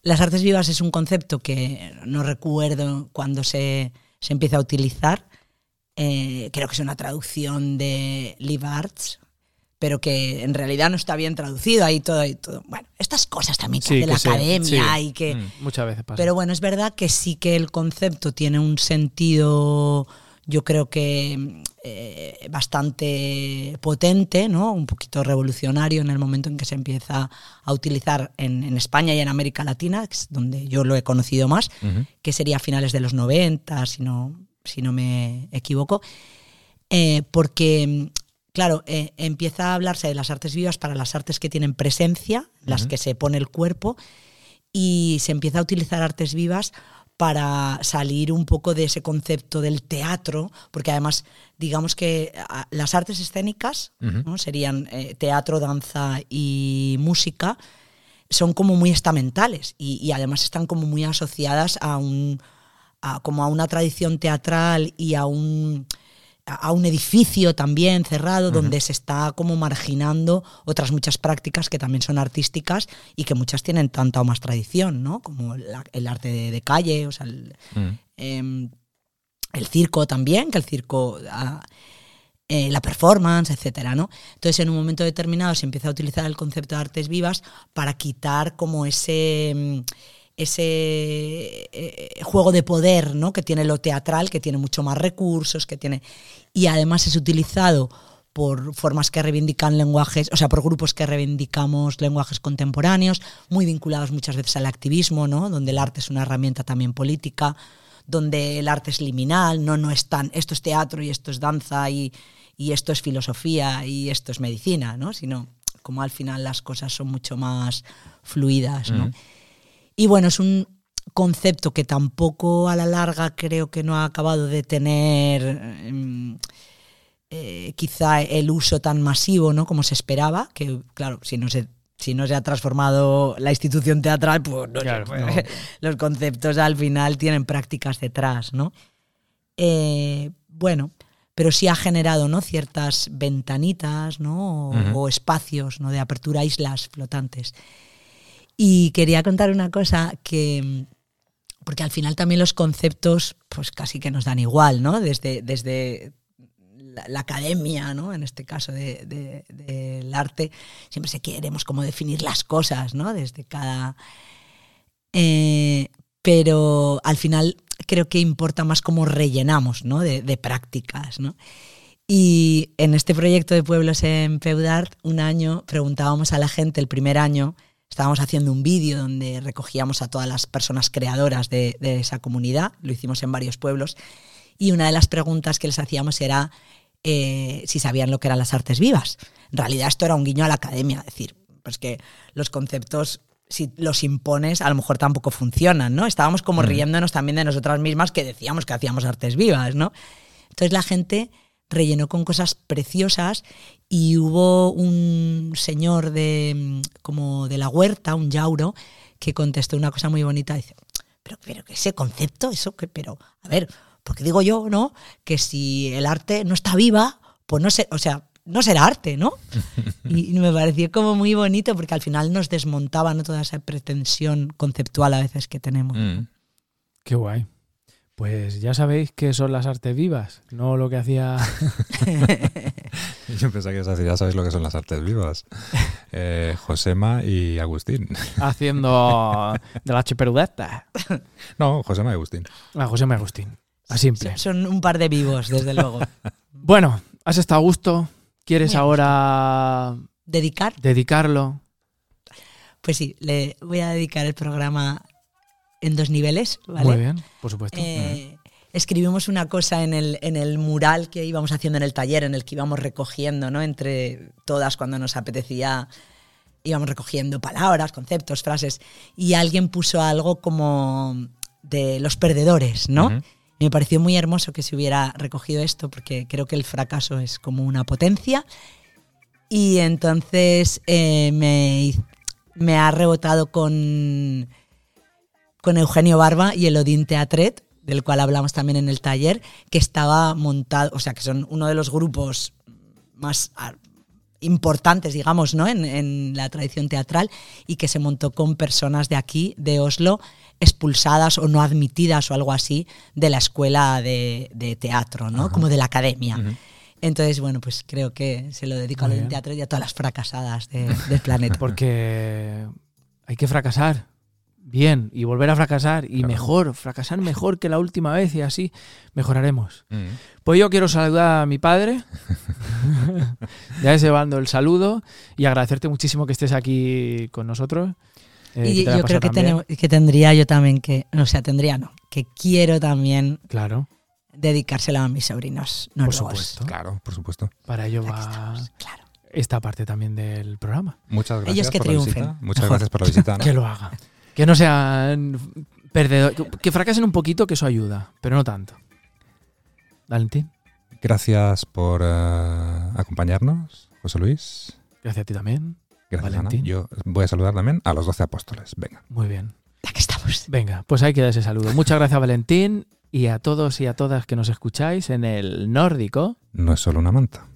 Las artes vivas es un concepto que no recuerdo cuando se, se empieza a utilizar. Eh, creo que es una traducción de Live Arts, pero que en realidad no está bien traducido. Ahí todo, ahí todo. Bueno, estas cosas también que Sí, hace la academia sí. y que. Mm, muchas veces pasa. Pero bueno, es verdad que sí que el concepto tiene un sentido, yo creo que eh, bastante potente, ¿no? Un poquito revolucionario en el momento en que se empieza a utilizar en, en España y en América Latina, que es donde yo lo he conocido más, que sería a finales de los 90, si no, si no me equivoco. Eh, porque, claro, eh, empieza a hablarse de las artes vivas para las artes que tienen presencia, las que se pone el cuerpo, y se empieza a utilizar artes vivas para salir un poco de ese concepto del teatro, porque además, digamos que ah, las artes escénicas serían eh, teatro, danza y música, son como muy estamentales y, y además están como muy asociadas a un a- como a una tradición teatral y a un a un edificio también cerrado donde se está como marginando otras muchas prácticas que también son artísticas y que muchas tienen tanta o más tradición, ¿no? Como la- el arte de, de calle, o sea, el, Mm. em, el circo también, que el circo, ah, eh, la performance, etcétera, ¿no? Entonces, en un momento determinado se empieza a utilizar el concepto de artes vivas para quitar como ese mm, ese eh, juego de poder, ¿no? Que tiene lo teatral, que tiene mucho más recursos, que tiene y además es utilizado por formas que reivindican lenguajes, o sea, por grupos que reivindicamos lenguajes contemporáneos, muy vinculados muchas veces al activismo, ¿no? Donde el arte es una herramienta también política, donde el arte es liminal, no, no es tan, esto es teatro y esto es danza y, y esto es filosofía y esto es medicina, ¿no? Sino como al final las cosas son mucho más fluidas, ¿no? Mm. Y bueno, es un concepto que tampoco a la larga creo que no ha acabado de tener em, eh, quizá el uso tan masivo ¿no? como se esperaba, que claro, si no se, si no se ha transformado la institución teatral, pues, no Claro, pues, no. los conceptos al final tienen prácticas detrás, ¿no? Eh, bueno, pero sí ha generado ¿no? ciertas ventanitas ¿no? o, o espacios ¿no? de apertura, islas flotantes. Y quería contar una cosa que, porque al final también los conceptos pues casi que nos dan igual, ¿no? Desde, desde la, academia, ¿no? En este caso de- de- del arte, siempre se queremos como definir las cosas, ¿no? Desde cada... Eh, pero al final creo que importa más cómo rellenamos, ¿no? De prácticas, ¿no? Y en este proyecto de pueblos en Peudart, un año preguntábamos a la gente, el primer año, estábamos haciendo un vídeo donde recogíamos a todas las personas creadoras de, de esa comunidad, lo hicimos en varios pueblos, y una de las preguntas que les hacíamos era eh, si sabían lo que eran las artes vivas. En realidad esto era un guiño a la academia, es decir, pues que los conceptos, si los impones, a lo mejor tampoco funcionan, ¿no? Estábamos como riéndonos también de nosotras mismas que decíamos que hacíamos artes vivas, ¿no? Entonces la gente rellenó con cosas preciosas y hubo un señor de como de la huerta, un yauro, que contestó una cosa muy bonita, dice, pero, pero que ese concepto, eso que, pero, a ver, porque digo yo, ¿no? Que si el arte no está viva, pues no sé, o sea, no será arte, ¿no? Y me pareció como muy bonito porque al final nos desmontaba ¿no? toda esa pretensión conceptual a veces que tenemos. Mm. Qué guay. Pues ya sabéis qué son las artes vivas, no lo que hacía. Yo pensaba que ibas a decir, ya sabéis lo que son las artes vivas. Eh, Josema y Agustín. haciendo de la cheperudeta. No, Josema y Agustín. A José M. Agustín. A simple. Son, un par de vivos, desde luego. Bueno, has estado a gusto. ¿Quieres Muy ahora Dedicar, dedicarlo? pues sí, le voy a dedicar el programa en dos niveles, ¿vale? Muy bien, por supuesto. Eh, escribimos una cosa en el, en el mural que íbamos haciendo en el taller, en el que íbamos recogiendo, ¿no? Entre todas cuando nos apetecía, íbamos recogiendo palabras, conceptos, frases, y alguien puso algo como de los perdedores, ¿no? Y me pareció muy hermoso que se hubiera recogido esto, porque creo que el fracaso es como una potencia. Y entonces eh, me, me ha rebotado con, con Eugenio Barba y el Odín Teatret, del cual hablamos también en el taller, que estaba montado, o sea, que son uno de los grupos más ah, importantes, digamos, ¿no? en, en la tradición teatral y que se montó con personas de aquí, de Oslo, expulsadas o no admitidas o algo así de la escuela de, de teatro, ¿no? Como de la academia. Entonces, bueno, pues creo que se lo dedico al teatro y a todas las fracasadas de- del planeta. Porque hay que fracasar bien y volver a fracasar y Claro. mejor, fracasar mejor que la última vez y así mejoraremos. Mm. Pues yo quiero saludar a mi padre, ya ese bando el saludo y agradecerte muchísimo que estés aquí con nosotros. eh, y yo creo que, tenemos, que tendría yo también que, o sea, tendría no, que quiero también Claro, dedicárselo a mis sobrinos por noruegos. supuesto. Claro, por supuesto. Para ello va estamos, claro. esta parte también del programa. Muchas gracias Ellos que por la triunfen. visita. Muchas Mejor. gracias por la visita. ¿no? Que lo haga. Que no sean perdedores. Que fracasen un poquito, que eso ayuda, pero no tanto. Valentín, Gracias por eh, acompañarnos, José Luis. gracias a ti también. Gracias, Valentín. Ana. Yo voy a saludar también a los doce apóstoles. Venga. Muy bien. Aquí estamos. Venga, pues ahí queda ese saludo. Muchas gracias, Valentín. y a todos y a todas que nos escucháis en el nórdico. No es solo una manta.